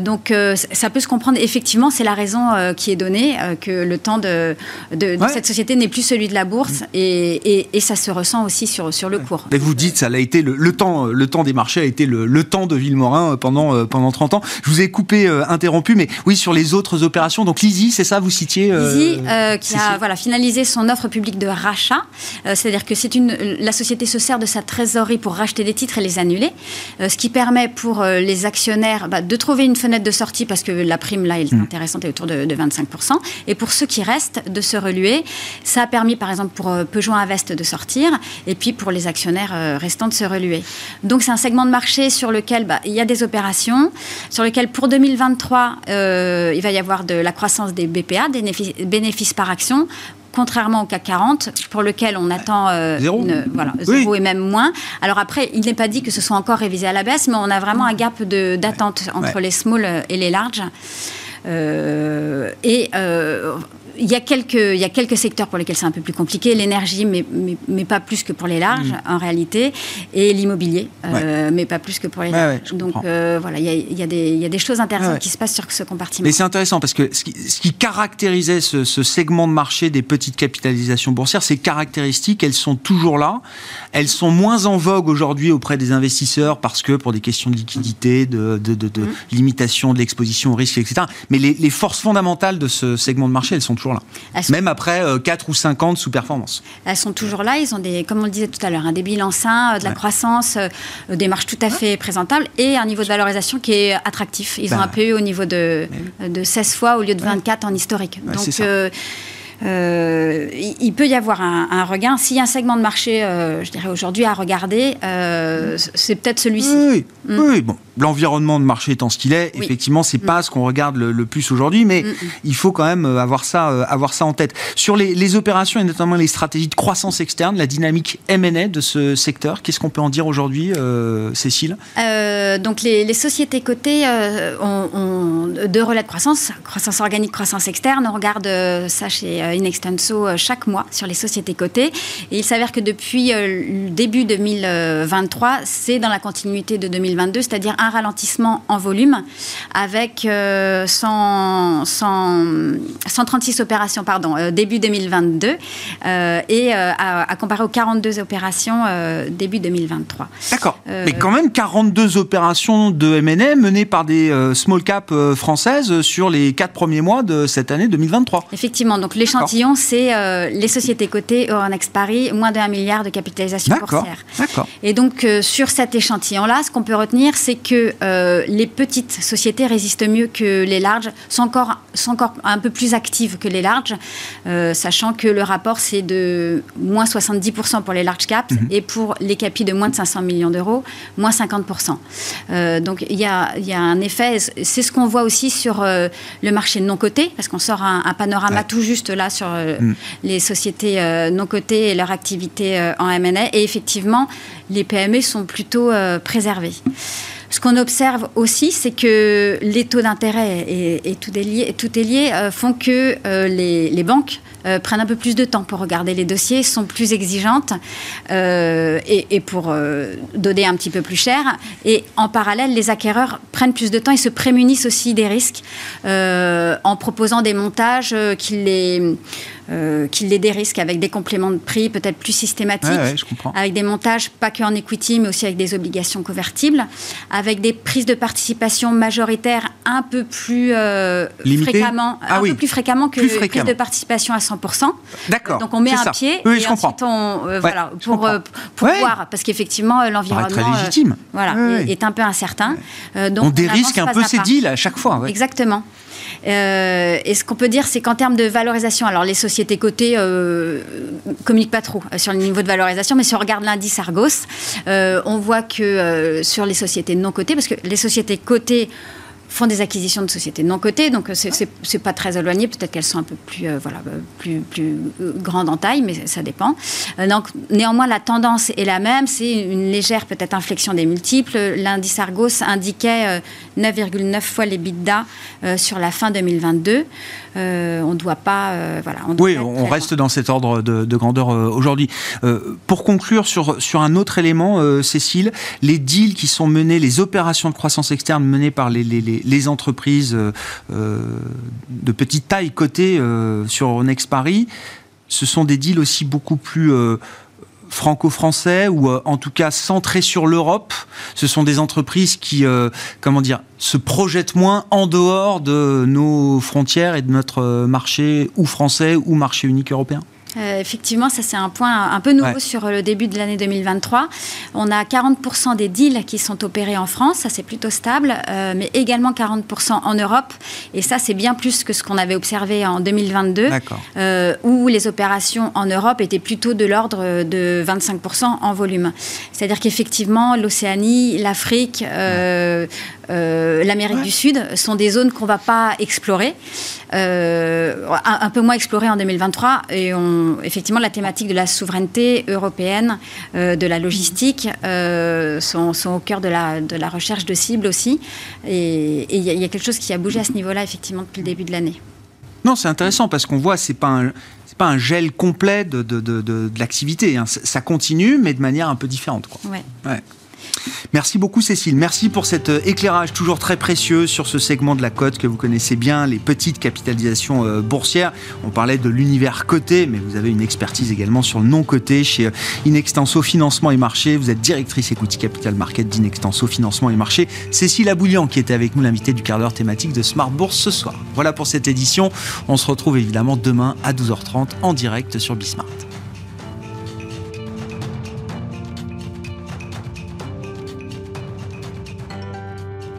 donc, ça peut se comprendre. Effectivement, c'est la raison qui est donnée, que le temps de, de, cette société n'est plus celui de la bourse, hmm. et, et, ça se ressent aussi sur, sur le cours.
Mais vous dites, ça a été le, temps, le temps des marchés a été le, le temps de Villemorin pendant, pendant 30 ans. Je vous ai coupé, interrompu, mais oui, sur les autres opérations, donc Lizzie, c'est ça, vous citiez
euh, Lizzie, euh, qui a voilà, finalisé son offre publique de rachat. Euh, c'est-à-dire que c'est une, la société se sert de sa trésorerie pour racheter des titres et les annuler. ce qui permet pour les actionnaires bah, de trouver une fenêtre de sortie parce que la prime, là, est mm. intéressante, elle est autour de, 25%. Et pour ceux qui restent, de se reluer. Ça a permis, par exemple, pour Peugeot Invest de sortir et puis pour les actionnaires restants de se reluer. Donc c'est un segment de marché sur lequel bah, il y a des opérations, sur lequel pour 2023, il va y avoir de la croissance des BPA, des bénéfices par action, contrairement au CAC 40, pour lequel on attend
euh, zéro,
voilà, zéro et même moins. Alors après, il n'est pas dit que ce soit encore révisé à la baisse, mais on a vraiment un gap d'attente entre les small et les larges. Euh, et euh, il y, a quelques, il y a quelques secteurs pour lesquels c'est un peu plus compliqué, l'énergie, mais, mais, pas plus que pour les larges, en réalité, et l'immobilier, euh, mais pas plus que pour les larges. Donc euh, voilà, il y, a, il, y a des, il y, a, des choses intéressantes qui se passent sur ce compartiment.
Mais c'est intéressant parce que ce qui, ce qui caractérisait ce, ce, segment de marché des petites capitalisations boursières, ces caractéristiques, elles sont toujours là. Elles sont moins en vogue aujourd'hui auprès des investisseurs parce que pour des questions de liquidité, de, de, de, mm. limitation de l'exposition au risque, etc. Mais les, les forces fondamentales de ce segment de marché, elles sont toujours là. Même après 4 euh, ou 5 ans de sous-performance.
Elles sont toujours là. Ils ont, des, comme on le disait tout à l'heure, un des bilans sains, de la croissance, euh, des marges tout à fait présentables et un niveau de valorisation qui est attractif. Ils ont bah. un PE au niveau de, de 16 fois au lieu de 24 en historique. Donc, euh, il peut y avoir un, regain. S'il y a un segment de marché, euh, je dirais aujourd'hui, à regarder, euh, c'est peut-être celui-ci.
Oui, oui. Mm. bon. L'environnement de marché étant ce qu'il est, effectivement, c'est n'est pas mm. ce qu'on regarde le, plus aujourd'hui, mais mm, il faut quand même avoir ça, avoir ça en tête. Sur les, opérations et notamment les stratégies de croissance externe, la dynamique M&A de ce secteur, qu'est-ce qu'on peut en dire aujourd'hui, Cécile?
Donc les, sociétés cotées ont, deux relais de croissance, croissance organique, croissance externe. On regarde ça chez In Extenso, chaque chaque mois sur les sociétés cotées. Et il s'avère que depuis le début 2023, c'est dans la continuité de 2022, c'est-à-dire un ralentissement en volume avec 100, 136 opérations pardon, début 2022 et à, comparer aux 42 opérations début 2023.
D'accord. Mais quand même 42 opérations de M&A menées par des small cap françaises sur les quatre premiers mois de cette année 2023.
Effectivement, donc l'échantillon, c'est euh, les sociétés cotées Euronext Paris, moins de 1 milliard de capitalisation boursière. Et donc, euh, sur cet échantillon-là, ce qu'on peut retenir, c'est que euh, les petites sociétés résistent mieux que les larges, sont encore, sont encore un peu plus actives que les larges, sachant que le rapport, c'est de moins 70% pour les large caps mhm. et pour les capis de moins de 500 millions d'euros, moins 50%. donc, il y a, y a, un effet, c'est ce qu'on voit aussi sur le marché non coté, parce qu'on sort un, panorama tout juste là sur euh, mm. les sociétés euh, non cotées et leur activité euh, en M&A. Et effectivement, les PME sont plutôt préservées. Ce qu'on observe aussi, c'est que les taux d'intérêt et, tout, est lié, lié font que les, banques prennent un peu plus de temps pour regarder les dossiers, sont plus exigeantes et, pour donner un petit peu plus cher. Et en parallèle, les acquéreurs prennent plus de temps et se prémunissent aussi des risques en proposant des montages qui les euh, qu'il ait des risques avec des compléments de prix peut-être plus systématiques, avec des montages pas que en equity, mais aussi avec des obligations convertibles, avec des prises de participation majoritaires un peu plus euh, fréquemment, ah un peu plus fréquemment que les prises de participation à 100%.
D'accord.
Donc on met un pied et ensuite on euh, voilà pour, pour voir parce qu'effectivement l'environnement
légitime.
voilà est, un peu incertain.
donc on, dérisque un peu ces deals à chaque fois.
Exactement. Euh, et ce qu'on peut dire, c'est qu'en termes de valorisation, alors les sociétés cotées euh, communiquent pas trop euh, sur le niveau de valorisation, mais si on regarde l'indice Argos, euh, on voit que sur les sociétés non cotées, parce que les sociétés cotées font des acquisitions de sociétés non cotées, donc c'est pas très éloigné. Peut-être qu'elles sont un peu plus, voilà, plus, plus grandes en taille, mais ça dépend. donc, néanmoins, la tendance est la même. C'est une légère peut-être inflexion des multiples. L'indice Argos indiquait 9,9 fois les bidas sur la fin 2022. Euh, on ne doit pas. Euh, voilà,
oui, on reste dans cet ordre de, grandeur euh, aujourd'hui. pour conclure sur, sur un autre élément, Cécile, les deals qui sont menés, les opérations de croissance externe menées par les, les, entreprises de petite taille cotées sur Next Paris, ce sont des deals aussi beaucoup plus franco-français ou euh, en tout cas centrés sur l'Europe. Ce sont des entreprises qui, euh, comment dire, se projettent moins en dehors de nos frontières et de notre marché ou français ou marché unique européen?
Euh, effectivement, ça c'est un point un peu nouveau sur le début de l'année 2023. On a 40% des deals qui sont opérés en France, ça c'est plutôt stable, euh, mais également 40% en Europe. Et ça c'est bien plus que ce qu'on avait observé en 2022, euh, où les opérations en Europe étaient plutôt de l'ordre de 25% en volume. C'est-à-dire qu'effectivement, l'Océanie, l'Afrique, euh, l'Amérique du Sud sont des zones qu'on ne va pas explorer, euh, un, peu moins explorées en 2023. Et on, effectivement, la thématique de la souveraineté européenne, euh, de la logistique, sont, au cœur de la, de la recherche de cibles aussi. Et il y, a quelque chose qui a bougé à ce niveau-là, effectivement, depuis le début de l'année.
Non, c'est intéressant parce qu'on voit, c'est pas un, pas un gel complet de, de, de, l'activité. Hein. Ça continue, mais de manière un peu différente. Quoi.
Ouais.
ouais. Merci beaucoup Cécile, merci pour cet euh, éclairage toujours très précieux sur ce segment de la cote que vous connaissez bien, les petites capitalisations euh, boursières. On parlait de l'univers coté, mais vous avez une expertise également sur le non coté chez euh, Inextenso Financement et Marché. Vous êtes directrice Equity Capital Market d'Inextenso Financement et Marché. Cécile Aboulian qui était avec nous, l'invité du quart d'heure thématique de Smart Bourse ce soir. Voilà pour cette édition. On se retrouve évidemment demain à 12h30 en direct sur Bismart.